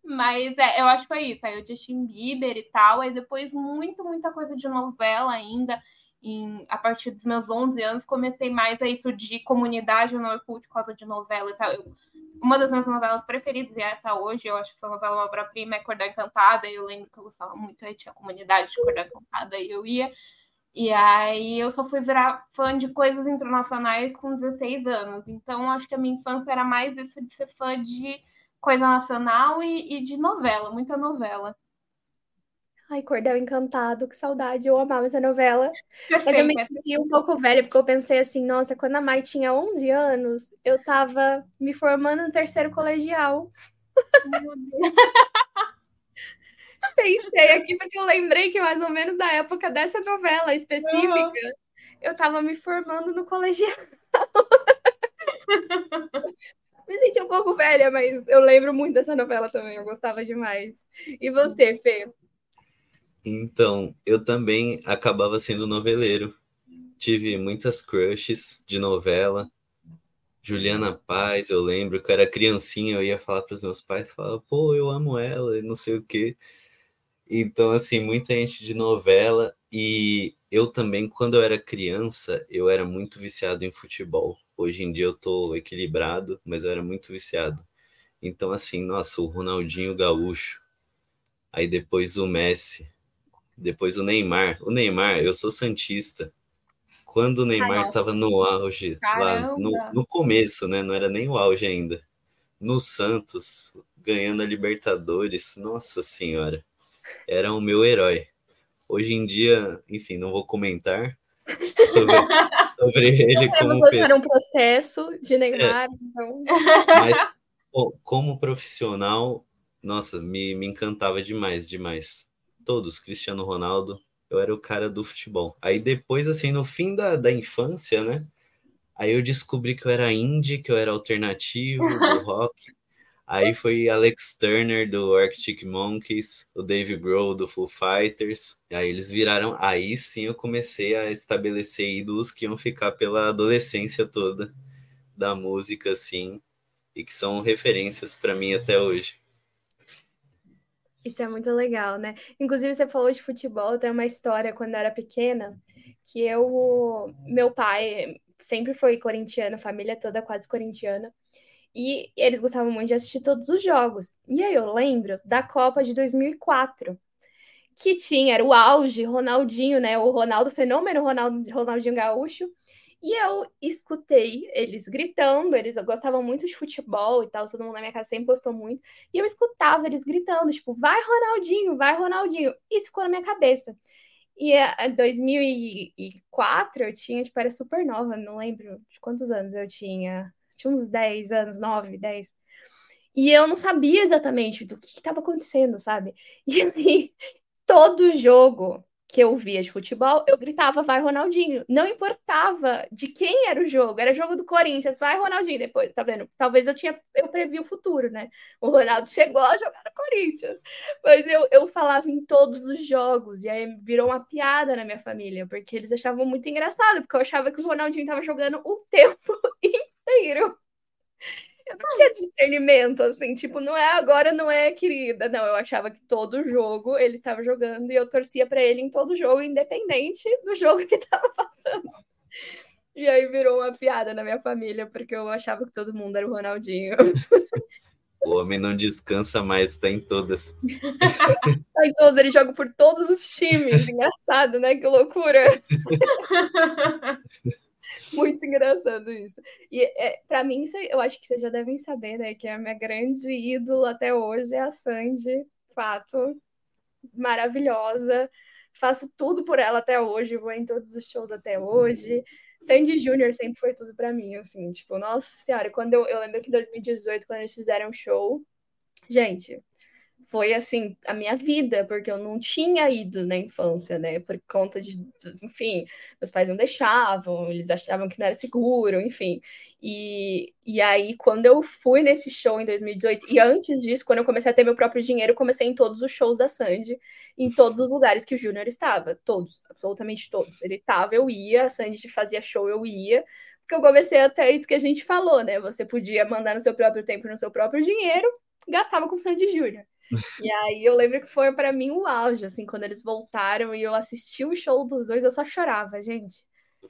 Mas é, eu acho que foi isso. Aí o Justin Bieber e tal. Aí depois, muito, muita coisa de novela ainda. Em, a partir dos meus 11 anos, comecei mais a isso de comunidade no Orkut por causa de novela e tal. Eu uma das minhas novelas preferidas e até hoje, eu acho que essa novela é uma obra-prima, é Cordão Encantada, eu lembro que eu gostava muito, aí tinha comunidade de Cordão Encantada, e eu ia, e aí eu só fui virar fã de coisas internacionais com 16 anos, então acho que a minha infância era mais isso de ser fã de coisa nacional e, e de novela, muita novela. Ai, Cordel Encantado, que saudade, eu amava essa novela. Eu me senti um pouco velha, porque eu pensei assim, nossa, quando a Mai tinha 11 anos, eu tava me formando no terceiro colegial. Meu Deus. *laughs* Pensei aqui, porque eu lembrei que mais ou menos da época dessa novela específica, uhum. eu tava me formando no colegial. *laughs* me senti um pouco velha, mas eu lembro muito dessa novela também, eu gostava demais. E você, Fê? Então, eu também acabava sendo noveleiro. Tive muitas crushes de novela. Juliana Paz, eu lembro que eu era criancinha, eu ia falar para os meus pais, falava, pô, eu amo ela e não sei o quê. Então, assim, muita gente de novela. E eu também, quando eu era criança, eu era muito viciado em futebol. Hoje em dia eu tô equilibrado, mas eu era muito viciado. Então, assim, nossa, o Ronaldinho Gaúcho, aí depois o Messi, depois o Neymar. O Neymar, eu sou Santista. Quando o Neymar estava no auge, Caramba. lá no, no começo, né? Não era nem o auge ainda. No Santos, ganhando a Libertadores, nossa senhora, era o meu herói. Hoje em dia, enfim, não vou comentar sobre, *laughs* sobre ele como pessoa. um processo de Neymar, é, então. Mas *laughs* como profissional, nossa, me, me encantava demais, demais todos, Cristiano Ronaldo, eu era o cara do futebol. Aí depois, assim, no fim da, da infância, né? Aí eu descobri que eu era indie, que eu era alternativo, do *laughs* rock. Aí foi Alex Turner do Arctic Monkeys, o Dave Grohl do Foo Fighters. Aí eles viraram. Aí sim eu comecei a estabelecer ídolos que iam ficar pela adolescência toda da música, assim, e que são referências para mim até hoje. Isso é muito legal, né? Inclusive, você falou de futebol, tem uma história quando eu era pequena, que eu, meu pai sempre foi corintiano, família toda quase corintiana, e eles gostavam muito de assistir todos os jogos. E aí eu lembro da Copa de 2004, que tinha, era o auge, Ronaldinho, né? O Ronaldo Fenômeno, Ronaldo, Ronaldinho Gaúcho, e eu escutei eles gritando, eles gostavam muito de futebol e tal, todo mundo na minha casa sempre gostou muito. E eu escutava eles gritando, tipo, vai Ronaldinho, vai Ronaldinho. Isso ficou na minha cabeça. E em 2004 eu tinha, tipo, era super nova, não lembro de quantos anos eu tinha. Tinha uns 10 anos, 9, 10. E eu não sabia exatamente do que estava acontecendo, sabe? *laughs* E aí, todo jogo que eu via de futebol, eu gritava, vai Ronaldinho. Não importava de quem era o jogo, era jogo do Corinthians, vai Ronaldinho depois, tá vendo? Talvez eu tinha, eu previ o futuro, né? O Ronaldo *laughs* chegou a jogar no Corinthians. Mas eu, eu falava em todos os jogos, e aí virou uma piada na minha família, porque eles achavam muito engraçado, porque eu achava que o Ronaldinho tava jogando o *laughs* tempo inteiro. Eu não tinha discernimento, assim, tipo, não é agora, não é querida. Não, eu achava que todo jogo ele estava jogando e eu torcia para ele em todo jogo, independente do jogo *laughs* que estava passando. E aí virou uma piada na minha família, porque eu achava que todo mundo era o Ronaldinho. O homem não descansa mais, tá em todas. *laughs* tá em todas, ele joga por todos os times. Engraçado, né? Que loucura. *laughs* *laughs* Muito engraçado isso. E é, para mim, eu acho que vocês já devem saber, né? Que a minha grande ídola até hoje é a Sandy. Fato. Maravilhosa. Faço tudo por ela até hoje, vou em todos os shows até hoje. Sandy Júnior sempre foi tudo para mim, assim, tipo, nossa senhora, quando eu, eu lembro que em 2018, quando eles fizeram um show, gente, foi assim a minha vida, porque eu não tinha ido na infância, né? Por conta de, enfim, meus pais não deixavam, eles achavam que não era seguro, enfim. E, e aí, quando eu fui nesse show em 2018, e antes disso, quando eu comecei a ter meu próprio dinheiro, eu comecei em todos os shows da Sandy, em todos os lugares que o Júnior estava, todos, absolutamente todos. Ele estava, eu ia, a Sandy fazia show, eu ia, porque eu comecei até isso que a gente falou, né? Você podia mandar no seu próprio tempo, no seu próprio dinheiro, gastava com Sandy Júnior. E aí eu lembro que foi para mim o auge, assim, quando eles voltaram e eu assisti o show dos dois, eu só chorava, gente.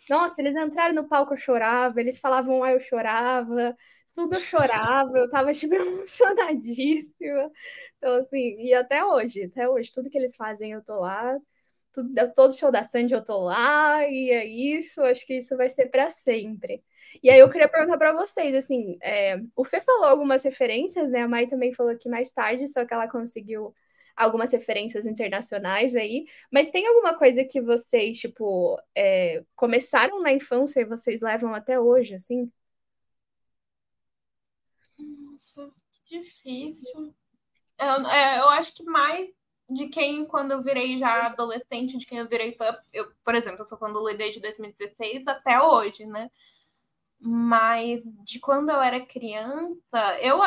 Nossa, eles entraram no palco, eu chorava, eles falavam, ah, eu chorava. tudo eu chorava, eu tava tipo *laughs* emocionadíssima. Então, assim, e até hoje, até hoje, tudo que eles fazem eu tô lá. Tudo, todo show da Sandy eu tô lá, e é isso, acho que isso vai ser para sempre. E aí eu queria perguntar para vocês, assim, é, o Fê falou algumas referências, né? A Mai também falou que mais tarde, só que ela conseguiu algumas referências internacionais aí, mas tem alguma coisa que vocês, tipo, é, começaram na infância e vocês levam até hoje, assim? Nossa, que difícil. Eu, é, eu acho que mais de quem, quando eu virei já adolescente, de quem eu virei fã, eu, por exemplo, eu sou fã do desde 2016 até hoje, né? Mas de quando eu era criança, eu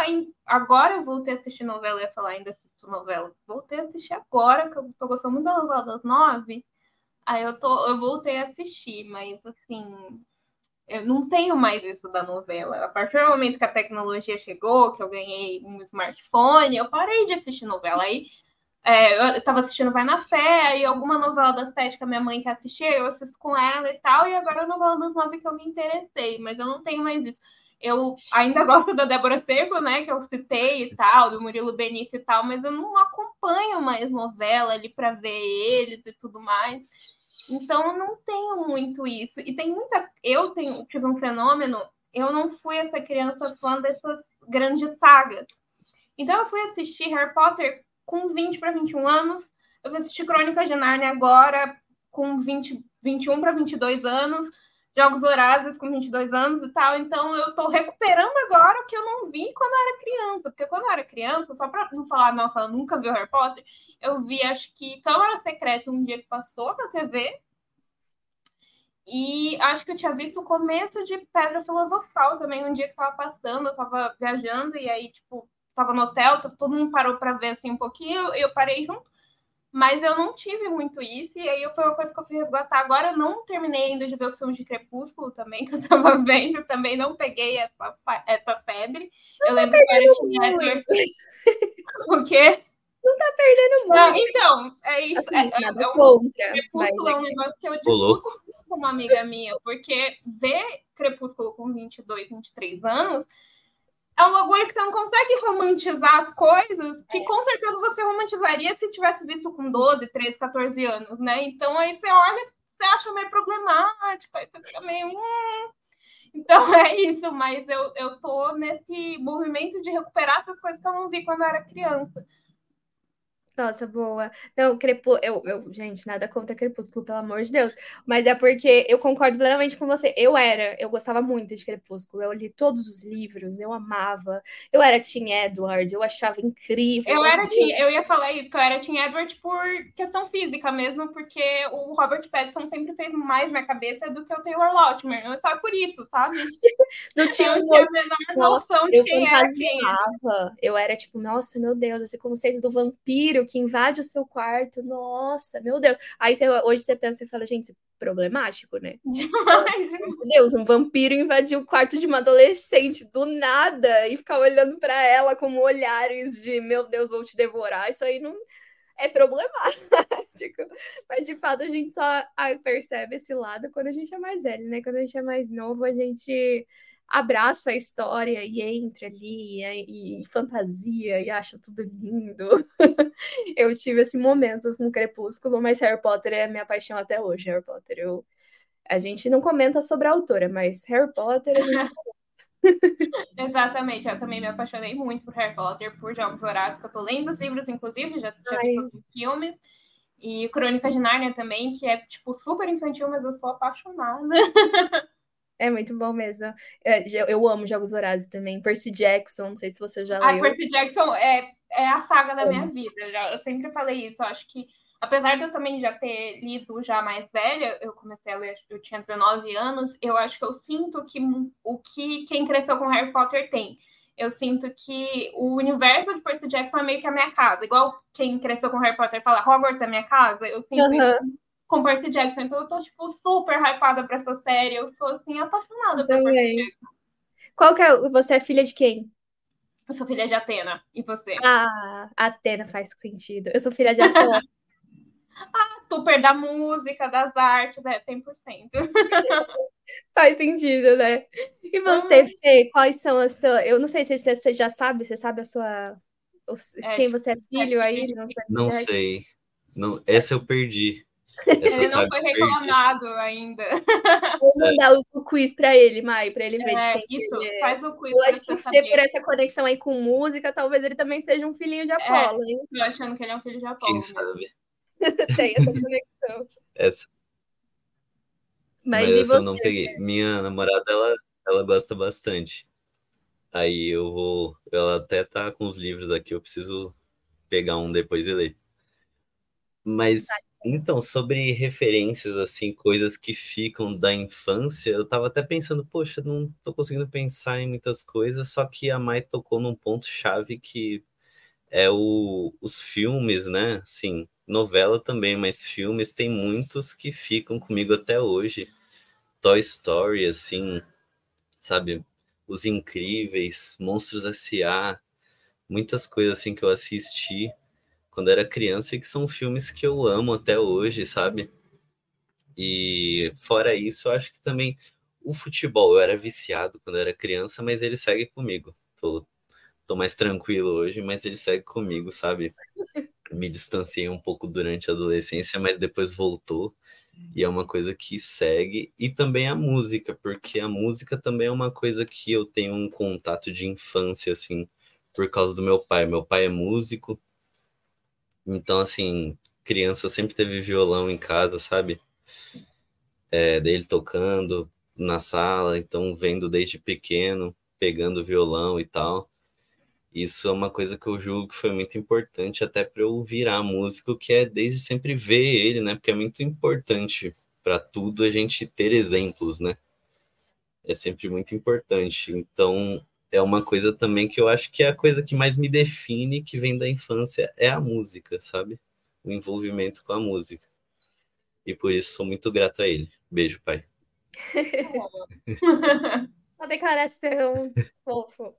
agora eu voltei a assistir novela, eu ia falar ainda assisto novela. Voltei a assistir agora, que eu tô gostando muito da novela das nove. Aí eu, tô, eu voltei a assistir, mas assim, eu não tenho mais isso da novela. A partir do momento que a tecnologia chegou, que eu ganhei um smartphone, eu parei de assistir novela. Aí é, eu estava assistindo Vai na Fé, aí alguma novela da Sete que a minha mãe quer assistir, eu assisto com ela e tal, e agora a novela das nove que eu me interessei, mas eu não tenho mais isso. Eu ainda *laughs* gosto da Débora Seco, né, que eu citei e tal, do Murilo Benício e tal, mas eu não acompanho mais novela ali para ver eles e tudo mais. Então eu não tenho muito isso. E tem muita. Eu tenho, tive um fenômeno, eu não fui essa criança fã dessas grandes sagas. Então eu fui assistir Harry Potter com 20 para 21 anos. Eu vou assistir Crônicas de Narnia agora com 20, 21 para 22 anos. Jogos Vorazes com 22 anos e tal. Então eu estou recuperando agora o que eu não vi quando eu era criança. Porque quando eu era criança, só para não falar, nossa, eu nunca vi Harry Potter, eu vi, acho que Câmara Secreta um dia que passou na TV. E acho que eu tinha visto o começo de Pedra Filosofal também, um dia que estava passando, eu estava viajando, e aí, tipo, estava no hotel, todo mundo parou para ver assim um pouquinho, eu parei junto, mas eu não tive muito isso, e aí foi uma coisa que eu fui resgatar. Agora eu não terminei ainda de ver os filmes de Crepúsculo também, *laughs* que eu estava vendo, também não peguei essa, essa febre. Não eu tá lembro que eu tinha. *laughs* o quê? Não tá perdendo muito. Ah, então, é isso. Assim, é, nada é, contra. Crepúsculo é um negócio que eu discuto com uma amiga minha, porque ver Crepúsculo com 22, 23 anos é um bagulho que você não consegue romantizar as coisas que é. com certeza você romantizaria se tivesse visto com 12, 13, 14 anos, né? Então aí você olha, você acha meio problemático, aí você fica meio. Hum. Então *laughs* é isso, mas eu, eu tô nesse movimento de recuperar essas coisas que eu não vi quando eu era criança. Nossa, boa. Não, Crepúsculo, eu, eu, gente, nada contra Crepúsculo, pelo amor de Deus. Mas é porque eu concordo plenamente com você. Eu era, eu gostava muito de Crepúsculo. Eu li todos os livros, eu amava. Eu era Tim Edward, eu achava incrível. Eu era Tim, eu ia falar isso, que eu era Tim Edward por questão física mesmo, porque o Robert Pattinson sempre fez mais minha cabeça do que o Taylor Lautner. Eu só por isso, sabe? *laughs* Não tinha, eu tinha a menor noção de eu quem era quem. Eu era tipo, nossa, meu Deus, esse conceito do vampiro que invade o seu quarto, nossa, meu Deus. Aí você, hoje você pensa e fala, gente, problemático, né? *laughs* meu Deus, um vampiro invadiu o quarto de uma adolescente do nada e ficar olhando para ela com olhares de, meu Deus, vou te devorar. Isso aí não é problemático. *laughs* Mas de fato a gente só percebe esse lado quando a gente é mais velho, né? Quando a gente é mais novo, a gente abraça a história e entra ali e, e fantasia e acha tudo lindo. *laughs* eu tive esse momento com Crepúsculo, mas Harry Potter é minha paixão até hoje. Harry Potter, eu a gente não comenta sobre a autora, mas Harry Potter a gente *laughs* Exatamente, eu também me apaixonei muito por Harry Potter, por Jogos Vorazes, que eu tô lendo os livros, inclusive, já, já vi todos os filmes. E Crônica de Nárnia também, que é, tipo, super infantil, mas eu sou apaixonada. *laughs* É muito bom mesmo. É, eu amo Jogos Vorazes também. Percy Jackson, não sei se você já leu. Ah, Percy Jackson é, é a saga da minha vida. Eu sempre falei isso. Eu acho que, apesar de eu também já ter lido já mais velha, eu comecei a ler, eu tinha 19 anos, eu acho que eu sinto que o que quem cresceu com Harry Potter tem. Eu sinto que o universo de Percy Jackson é meio que a minha casa. Igual quem cresceu com Harry Potter fala Hogwarts é minha casa. Eu sinto uhum. isso com Percy Jackson. Então eu tô, tipo, super hypada pra essa série. Eu sou, assim, apaixonada por Percy Jackson. Qual que é? Você é filha de quem? Eu sou filha de Atena. E você? Ah, Atena faz sentido. Eu sou filha de Atena. *laughs* *laughs* ah, super da música, das artes, é 100%. *laughs* Faz sentido, né? E você, Fê, quais são as suas. Eu não sei se você já sabe, você sabe a sua. É, Quem tipo, você é filho aí? Não, não sei. Não, essa eu perdi. *laughs* Essa ele não foi reclamado ainda. *laughs* Vou mandar o quiz para ele, Mai, para ele ver é, de quem isso, ele é. faz o quiz. Eu acho que ser por essa conexão aí com música, talvez ele também seja um filhinho de é, Apolo, é, hein? Tô achando que ele é um filho de Apolo. Quem sabe? *laughs* Tem essa conexão. Essa. Mas, Mas essa eu não peguei. Minha namorada, ela, ela gosta bastante. Aí eu vou. Ela até tá com os livros aqui, eu preciso pegar um depois e ler. Mas então, sobre referências, assim, coisas que ficam da infância, eu tava até pensando, poxa, não tô conseguindo pensar em muitas coisas, só que a Mai tocou num ponto-chave que é o, os filmes, né? Assim, novela também, mas filmes tem muitos que ficam comigo até hoje. Toy Story, assim, sabe? Os Incríveis, Monstros S.A., muitas coisas assim que eu assisti quando era criança e que são filmes que eu amo até hoje, sabe? E fora isso, eu acho que também o futebol, eu era viciado quando era criança, mas ele segue comigo. Tô, tô mais tranquilo hoje, mas ele segue comigo, sabe? Me distanciei um pouco durante a adolescência, mas depois voltou. E é uma coisa que segue. E também a música, porque a música também é uma coisa que eu tenho um contato de infância, assim, por causa do meu pai. Meu pai é músico, então, assim, criança sempre teve violão em casa, sabe? É, dele tocando na sala, então vendo desde pequeno, pegando violão e tal. Isso é uma coisa que eu julgo que foi muito importante até para eu virar músico, que é desde sempre ver ele, né? Porque é muito importante para tudo a gente ter exemplos, né? É sempre muito importante. Então, é uma coisa também que eu acho que é a coisa que mais me define, que vem da infância, é a música, sabe? O envolvimento com a música. E por isso sou muito grato a ele. Beijo, pai. *laughs* Uma declaração fofo.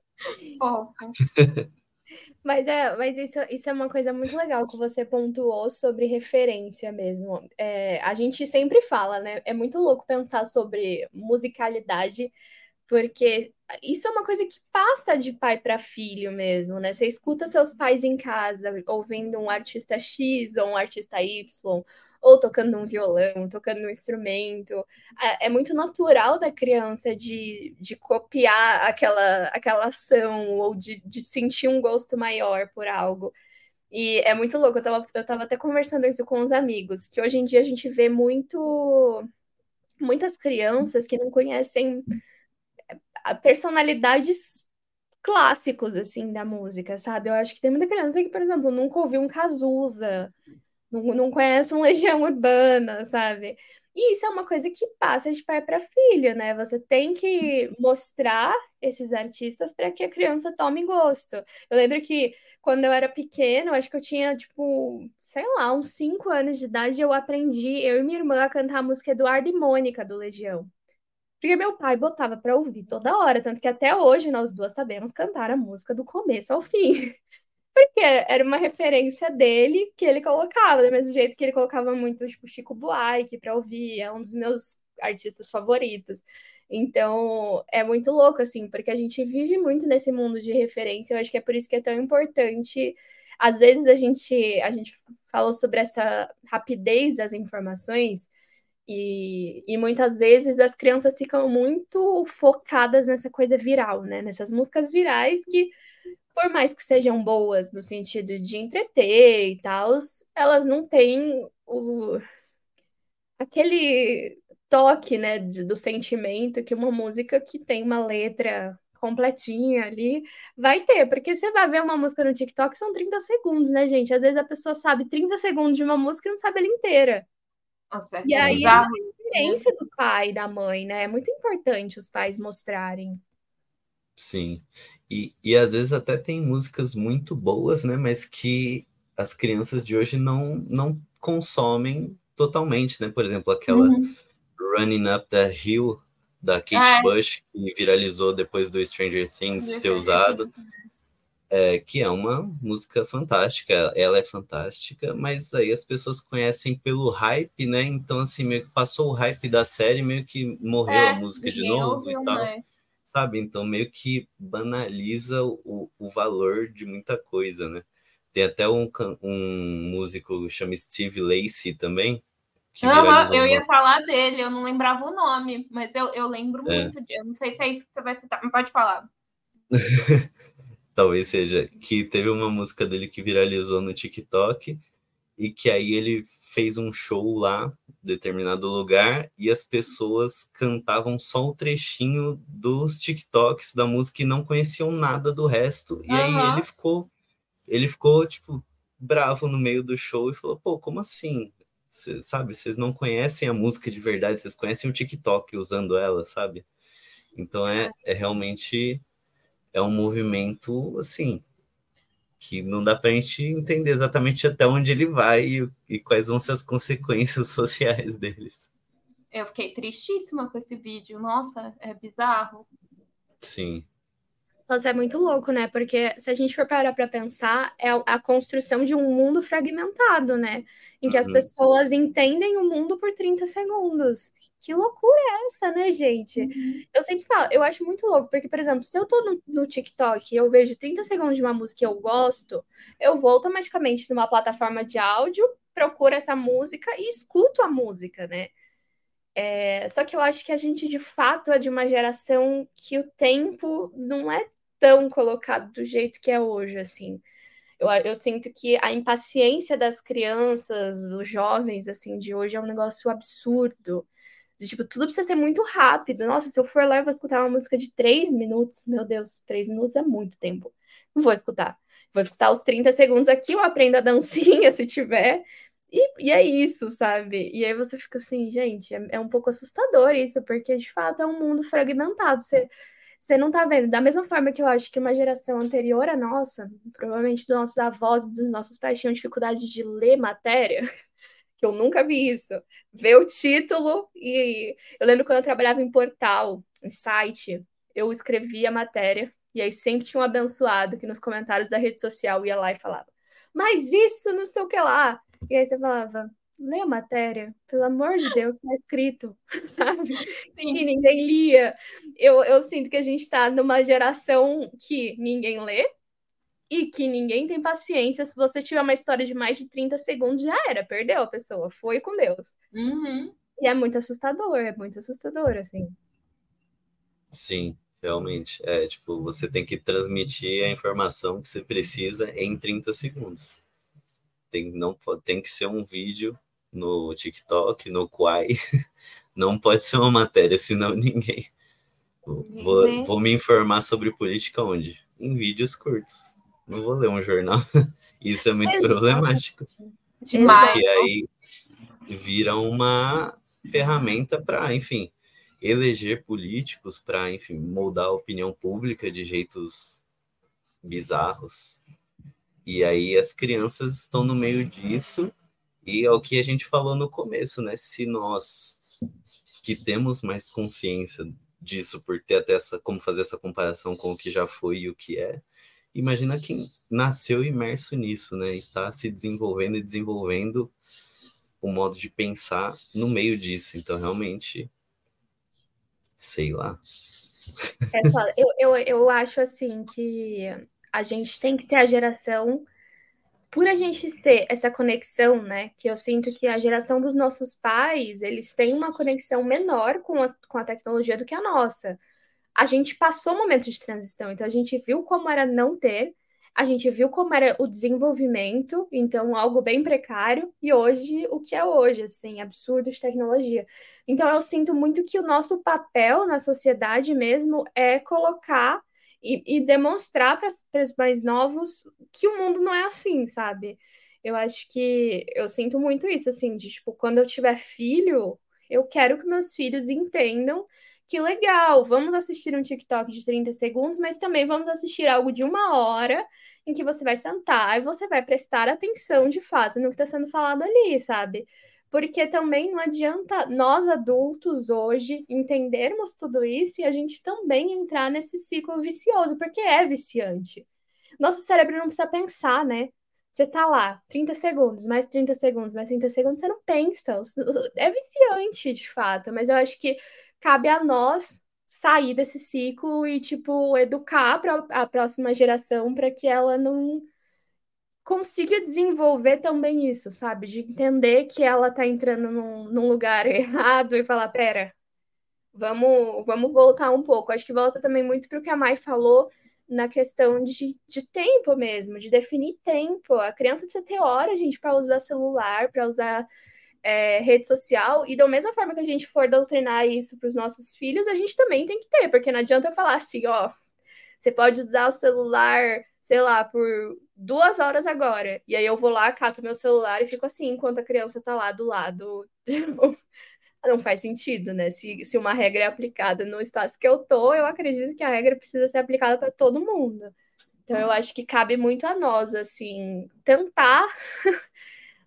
Fofo. *laughs* Mas, é, mas isso, isso é uma coisa muito legal que você pontuou sobre referência mesmo. É, a gente sempre fala, né? É muito louco pensar sobre musicalidade porque isso é uma coisa que passa de pai para filho mesmo, né? Você escuta seus pais em casa ouvindo um artista X ou um artista Y, ou tocando um violão, tocando um instrumento. É, é muito natural da criança de, de copiar aquela, aquela ação ou de, de sentir um gosto maior por algo. E é muito louco, eu tava, eu tava até conversando isso com os amigos, que hoje em dia a gente vê muito muitas crianças que não conhecem personalidades clássicos, assim, da música, sabe? Eu acho que tem muita criança que, por exemplo, nunca ouviu um Cazuza, não, não conhece um Legião Urbana, sabe? E isso é uma coisa que passa de pai para filho, né? Você tem que mostrar esses artistas para que a criança tome gosto. Eu lembro que quando eu era pequena, eu acho que eu tinha, tipo, sei lá, uns 5 anos de idade, eu aprendi, eu e minha irmã, a cantar a música Eduardo e Mônica do Legião. Porque meu pai botava para ouvir toda hora, tanto que até hoje nós duas sabemos cantar a música do começo ao fim. *laughs* Porque era uma referência dele que ele colocava, do mesmo jeito que ele colocava muito, tipo, Chico Buarque para ouvir, é um dos meus artistas favoritos. Então, é muito louco, assim, porque a gente vive muito nesse mundo de referência, eu acho que é por isso que é tão importante. Às vezes a gente, a gente falou sobre essa rapidez das informações, e, e muitas vezes as crianças ficam muito focadas nessa coisa viral, né? Nessas músicas virais que, por mais que sejam boas no sentido de entreter e tal, elas não têm o, aquele toque, né, do sentimento que uma música que tem uma letra completinha ali vai ter, porque você vai ver uma música no TikTok, são 30 segundos, né, gente? Às vezes a pessoa sabe 30 segundos de uma música e não sabe ela inteira. E aí é a experiência do pai e da mãe, né? É muito importante os pais mostrarem. Sim. E, e às vezes até tem músicas muito boas, né? Mas que as crianças de hoje não, não consomem totalmente, né? Por exemplo, aquela uhum. Running Up That Hill da Kate é. Bush, que viralizou depois do Stranger Things ter usado. É, que é uma música fantástica, ela é fantástica, mas aí as pessoas conhecem pelo hype, né? Então, assim, meio que passou o hype da série, meio que morreu é, a música de novo e tal. Mais. Sabe? Então, meio que banaliza o, o valor de muita coisa, né? Tem até um, um músico chama Steve Lacey também. Uhum, eu ia falar dele, eu não lembrava o nome, mas eu, eu lembro é. muito de. Eu não sei se é isso que você vai citar, mas pode falar. *laughs* talvez seja, que teve uma música dele que viralizou no TikTok e que aí ele fez um show lá, determinado lugar, e as pessoas cantavam só o trechinho dos TikToks da música e não conheciam nada do resto. E uhum. aí ele ficou, ele ficou, tipo, bravo no meio do show e falou, pô, como assim? Cê, sabe, vocês não conhecem a música de verdade, vocês conhecem o TikTok usando ela, sabe? Então é, é realmente é um movimento assim que não dá para a gente entender exatamente até onde ele vai e, e, quais vão ser as consequências *laughs* sociais deles. Eu fiquei tristíssima com esse vídeo. Nossa, é bizarro. Sim. Nossa, é muito louco, né? Porque se a gente for parar para pensar, é a construção de um mundo fragmentado, né? Em que uhum. as pessoas entendem o mundo por 30 segundos. Que loucura é essa, né, gente? Uhum. Eu sempre falo, eu acho muito louco, porque, por exemplo, se eu tô no, no TikTok e eu vejo 30 segundos de uma música que eu gosto, eu vou automaticamente numa plataforma de áudio, procuro essa música e escuto a música, né? É, só que eu acho que a gente, de fato, é de uma geração que o tempo não é tão colocado do jeito que é hoje, assim. Eu, eu sinto que a impaciência das crianças, dos jovens, assim, de hoje é um negócio absurdo. Tipo, tudo precisa ser muito rápido. Nossa, se eu for lá e vou escutar uma música de três minutos, meu Deus, três minutos é muito tempo. Não vou escutar. Vou escutar os 30 segundos aqui, eu aprendo a dancinha *laughs* se tiver. E, e é isso, sabe? E aí você fica assim, gente, é, é um pouco assustador isso, porque de fato é um mundo fragmentado. Você você não tá vendo. Da mesma forma que eu acho que uma geração anterior à nossa, provavelmente dos nossos avós e dos nossos pais tinham dificuldade de ler matéria, *laughs* que eu nunca vi isso. Ver o título e. Eu lembro quando eu trabalhava em portal, em site, eu escrevia a matéria, e aí sempre tinha um abençoado que nos comentários da rede social ia lá e falava: Mas isso não sei o que lá. E aí você falava, lê a matéria, pelo amor de Deus, tá escrito, *laughs* sabe? Sim. E ninguém lia. Eu, eu sinto que a gente está numa geração que ninguém lê e que ninguém tem paciência. Se você tiver uma história de mais de 30 segundos, já era, perdeu a pessoa, foi com Deus. Uhum. E é muito assustador, é muito assustador, assim. Sim, realmente. É, tipo, você tem que transmitir a informação que você precisa em 30 segundos. Tem, não, tem que ser um vídeo no TikTok, no Quai. *laughs* Não pode ser uma matéria, senão ninguém. Vou, vou me informar sobre política onde? Em vídeos curtos. Não vou ler um jornal. *laughs* Isso é muito problemático. Demais. Porque aí vira uma ferramenta para, enfim, eleger políticos, para, enfim, moldar a opinião pública de jeitos bizarros. E aí as crianças estão no meio disso e é o que a gente falou no começo, né? Se nós que temos mais consciência disso, por ter até essa, como fazer essa comparação com o que já foi e o que é, imagina quem nasceu imerso nisso, né? E está se desenvolvendo e desenvolvendo o modo de pensar no meio disso. Então, realmente, sei lá. É, eu, eu, eu acho assim que a gente tem que ser a geração por a gente ser essa conexão, né? Que eu sinto que a geração dos nossos pais, eles têm uma conexão menor com a, com a tecnologia do que a nossa. A gente passou momentos de transição, então a gente viu como era não ter, a gente viu como era o desenvolvimento, então algo bem precário, e hoje o que é hoje, assim, absurdo de tecnologia. Então eu sinto muito que o nosso papel na sociedade mesmo é colocar e, e demonstrar para os mais novos que o mundo não é assim, sabe? Eu acho que eu sinto muito isso, assim, de tipo, quando eu tiver filho, eu quero que meus filhos entendam que legal, vamos assistir um TikTok de 30 segundos, mas também vamos assistir algo de uma hora em que você vai sentar e você vai prestar atenção de fato no que está sendo falado ali, sabe? Porque também não adianta nós adultos hoje entendermos tudo isso e a gente também entrar nesse ciclo vicioso, porque é viciante. nosso cérebro não precisa pensar, né? Você tá lá, 30 segundos, mais 30 segundos, mais 30 segundos, você não pensa. *laughs* É viciante, de fato, mas eu acho que cabe a nós sair desse ciclo e, tipo, educar a próxima geração para que ela não consiga desenvolver também isso, sabe? De entender que ela tá entrando num, num lugar *laughs* errado e falar, pera, vamos, vamos voltar um pouco. Acho que volta também muito para o que a Mai falou na questão de, de tempo mesmo, de definir tempo. A criança precisa ter hora, gente, para usar celular, para usar é, rede social, e da mesma forma que a gente for doutrinar isso para os nossos filhos, a gente também tem que ter, porque não adianta falar assim, ó, você pode usar o celular, sei lá, por duas horas agora, e aí eu vou lá, cato meu celular e fico assim, enquanto a criança tá lá do lado. *laughs* não faz sentido, né? Se, se uma regra é aplicada no espaço que eu tô, eu acredito que a regra precisa ser aplicada para todo mundo. Então eu acho que cabe muito a nós, assim, tentar *laughs*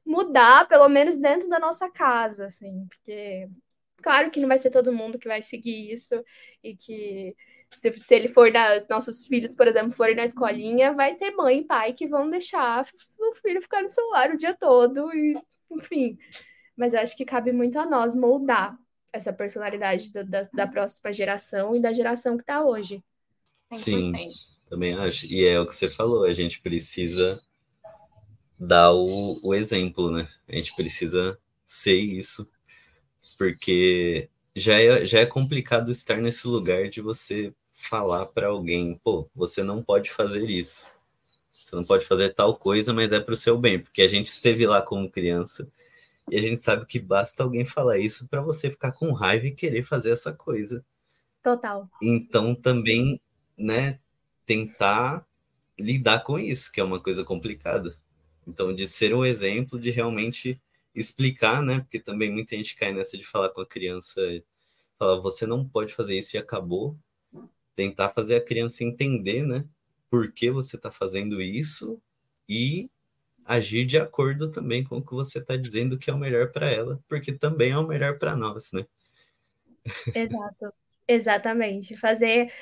mudar, pelo menos dentro da nossa casa, assim, porque claro que não vai ser todo mundo que vai seguir isso e que se, se ele for das nossos filhos, por exemplo, forem na escolinha, vai ter mãe e pai que vão deixar o filho ficar no celular o dia todo e, enfim. Mas eu acho que cabe muito a nós moldar essa personalidade da, da, da próxima geração e da geração que está hoje. Sim, também acho. E é o que você falou, a gente precisa dar o, o exemplo, né? A gente precisa ser isso, porque já é, já é complicado estar nesse lugar de você falar para alguém, pô, você não pode fazer isso. Você não pode fazer tal coisa, mas é para o seu bem, porque a gente esteve lá como criança e a gente sabe que basta alguém falar isso para você ficar com raiva e querer fazer essa coisa. Total. Então também, né, tentar lidar com isso, que é uma coisa complicada. Então, de ser um exemplo, de realmente explicar, né? Porque também muita gente cai nessa de falar com a criança, falar, você não pode fazer isso e acabou. Tentar fazer a criança entender, né? Por que você está fazendo isso e agir de acordo também com o que você está dizendo que é o melhor para ela, porque também é o melhor para nós, né? Exato, exatamente. Fazer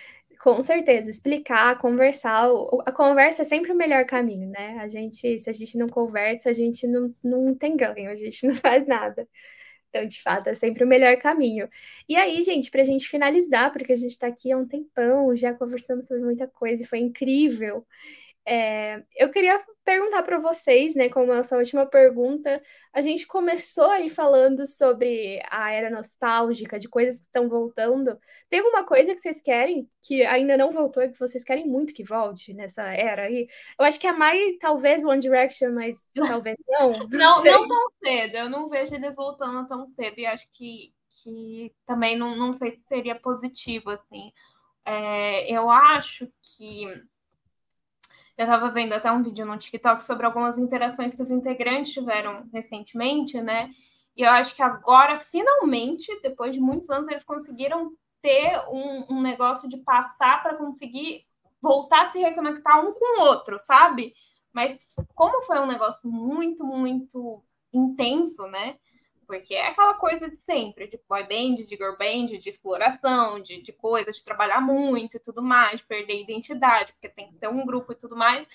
com certeza, explicar, conversar. A conversa é sempre o melhor caminho, né? A gente, se a gente não conversa, a gente não, não tem ganho, a gente *laughs* não faz nada. Então, de fato, é sempre o melhor caminho. E aí, gente, para a gente finalizar, porque a gente está aqui há um tempão, já conversamos sobre muita coisa e foi incrível. É, eu queria perguntar para vocês, né, como essa última pergunta, a gente começou aí falando sobre a era nostálgica, de coisas que estão voltando. Tem alguma coisa que vocês querem que ainda não voltou e que vocês querem muito que volte nessa era aí? Eu acho que a Mai, talvez One Direction, mas *laughs* talvez não. Não, não, não tão cedo. Eu não vejo eles voltando tão cedo e acho que, que também não, não sei se seria positivo, assim. É, eu acho que eu estava vendo até um vídeo no TikTok sobre algumas interações que os integrantes tiveram recentemente, né? E eu acho que agora, finalmente, depois de muitos anos, eles conseguiram ter um, um negócio de passar para conseguir voltar a se reconectar um com o outro, sabe? Mas como foi um negócio muito, muito intenso, né? Porque é aquela coisa de sempre, de boy band, de girl band, de exploração, de, de coisa, de trabalhar muito e tudo mais, de perder identidade, porque tem que ter um grupo e tudo mais.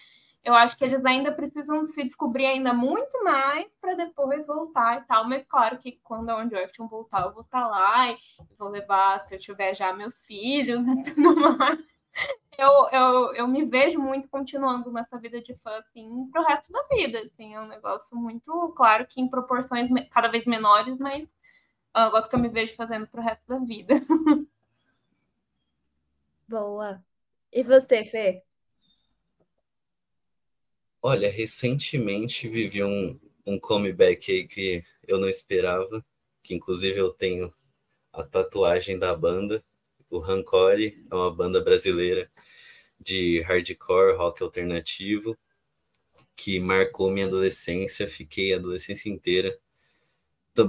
Eu acho que eles ainda precisam se descobrir ainda muito mais para depois voltar e tal. Mas claro que quando a One Direction voltar, eu vou estar lá e vou levar, se eu tiver já meus filhos e *laughs* tudo mais eu, eu, eu me vejo muito continuando nessa vida de fã, assim, pro resto da vida, assim, é um negócio muito, claro que em proporções cada vez menores, mas é um negócio que eu me vejo fazendo pro resto da vida. *laughs* Boa. E você, Fê? Olha, recentemente vivi um, um comeback aí que eu não esperava, que inclusive eu tenho a tatuagem da banda, o Rancore, é uma banda brasileira de hardcore, rock alternativo, que marcou minha adolescência, fiquei a adolescência inteira.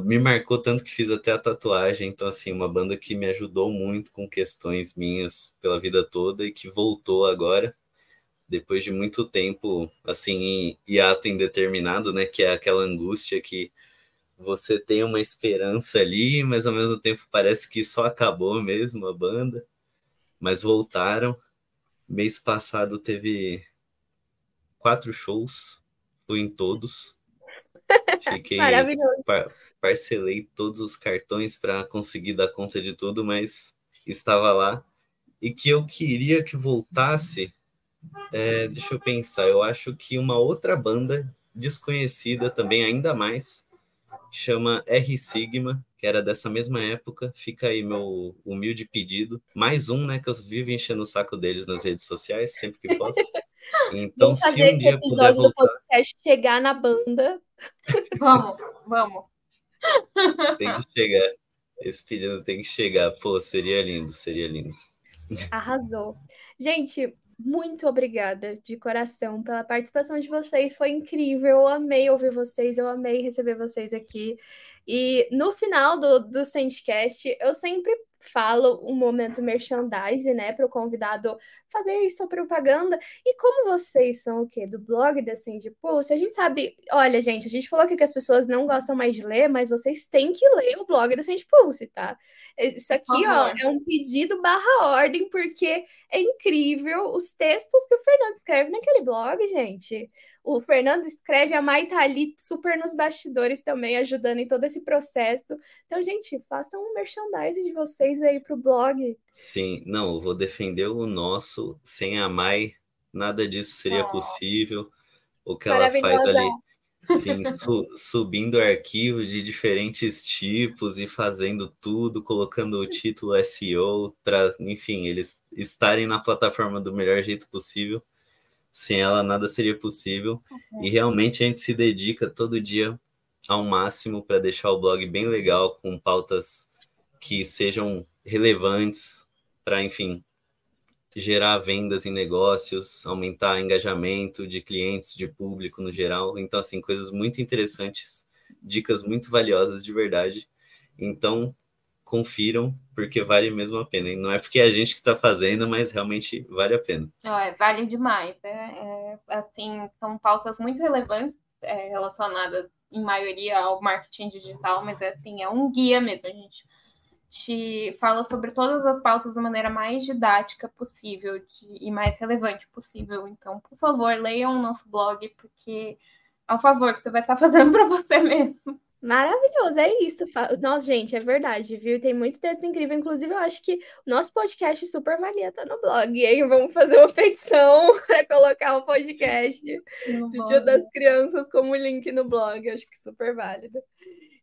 Me marcou tanto que fiz até a tatuagem, então assim, uma banda que me ajudou muito com questões minhas pela vida toda e que voltou agora, depois de muito tempo, assim, em hiato indeterminado, né, que é aquela angústia que você tem uma esperança ali, mas ao mesmo tempo parece que só acabou mesmo a banda, mas voltaram. Mês passado teve quatro shows, fui em todos. Fiquei. *laughs* Maravilhoso. Par parcelei todos os cartões para conseguir dar conta de tudo, mas estava lá. E que eu queria que voltasse. É, deixa eu pensar, eu acho que uma outra banda desconhecida também, ainda mais, chama R Sigma, que era dessa mesma época. Fica aí meu humilde pedido. Mais um, né, que eu vivo enchendo o saco deles nas redes sociais, sempre que posso. *laughs* Então, se um dia puder voltar... do podcast chegar na banda. *laughs* *laughs* Vamos, vamos. Tem que chegar. Esse pedido tem que chegar. Pô, seria lindo, seria lindo. Arrasou. Gente, muito obrigada de coração pela participação de vocês. Foi incrível. Eu amei ouvir vocês, eu amei receber vocês aqui. E no final do, do Sandcast, eu sempre falo um momento merchandise, né, para o convidado fazer sua propaganda. E como vocês são o quê? Do blog da Sandy Pulse, a gente sabe, olha, gente, a gente falou aqui que as pessoas não gostam mais de ler, mas vocês têm que ler o blog da Sandy Pulse, tá? Isso aqui, ó, é um pedido barra ordem, porque é incrível os textos que o Fernando escreve naquele blog, gente. O Fernando escreve, a Mai tá ali super nos bastidores também, ajudando em todo esse processo. Então, gente, façam um merchandise de vocês aí pro blog. Sim, não, eu vou defender o nosso. Sem a Mai, nada disso seria oh. possível. O que ela faz ali, sim, su subindo arquivos de diferentes tipos e fazendo tudo, colocando o título SEO, para, enfim, eles estarem na plataforma do melhor jeito possível sem ela nada seria possível. Uhum. E realmente a gente se dedica todo dia ao máximo para deixar o blog bem legal, com pautas que sejam relevantes para, enfim, gerar vendas em negócios, aumentar engajamento de clientes, de público no geral. Então, assim, coisas muito interessantes, dicas muito valiosas de verdade. Então, confiram, porque vale mesmo a pena. E não é porque é a gente que está fazendo, mas realmente vale a pena. É, vale demais. É, é, assim, são pautas muito relevantes é, relacionadas, em maioria, ao marketing digital, mas assim, é um guia mesmo. A gente te fala sobre todas as pautas da maneira mais didática possível de, e mais relevante possível. Então, por favor, leiam o nosso blog, porque é um favor que você vai estar *laughs* fazendo para você mesmo. Maravilhoso, é isso. Nossa, gente, é verdade, viu? Tem muito texto incrível. Inclusive, eu acho que o nosso podcast super valia tá no blog, hein? Vamos fazer uma petição *laughs* para colocar o podcast no do Dia das Crianças como link no blog. Acho que super válido.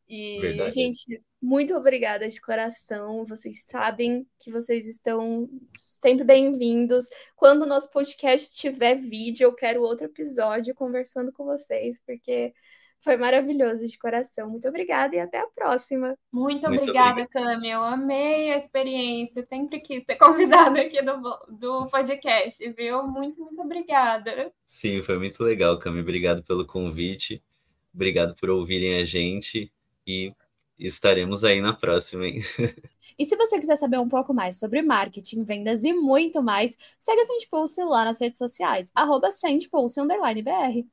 E, verdade. gente, muito obrigada de coração. Vocês sabem que vocês estão sempre bem-vindos. Quando o nosso podcast tiver vídeo, eu quero outro episódio conversando com vocês, porque foi maravilhoso de coração. Muito obrigada e até a próxima. Muito, Muito obrigada, Cami. Eu amei a experiência. Sempre quis ser *laughs* convidada aqui do, do podcast, viu? Muito, muito obrigada. Sim, foi muito legal, Cami. Obrigado pelo convite. Obrigado por ouvirem a gente e estaremos aí na próxima, hein? *laughs* E se você quiser saber um pouco mais sobre marketing, vendas e muito mais, segue a Sendpulse lá nas redes sociais, arroba Sendpulse_BR.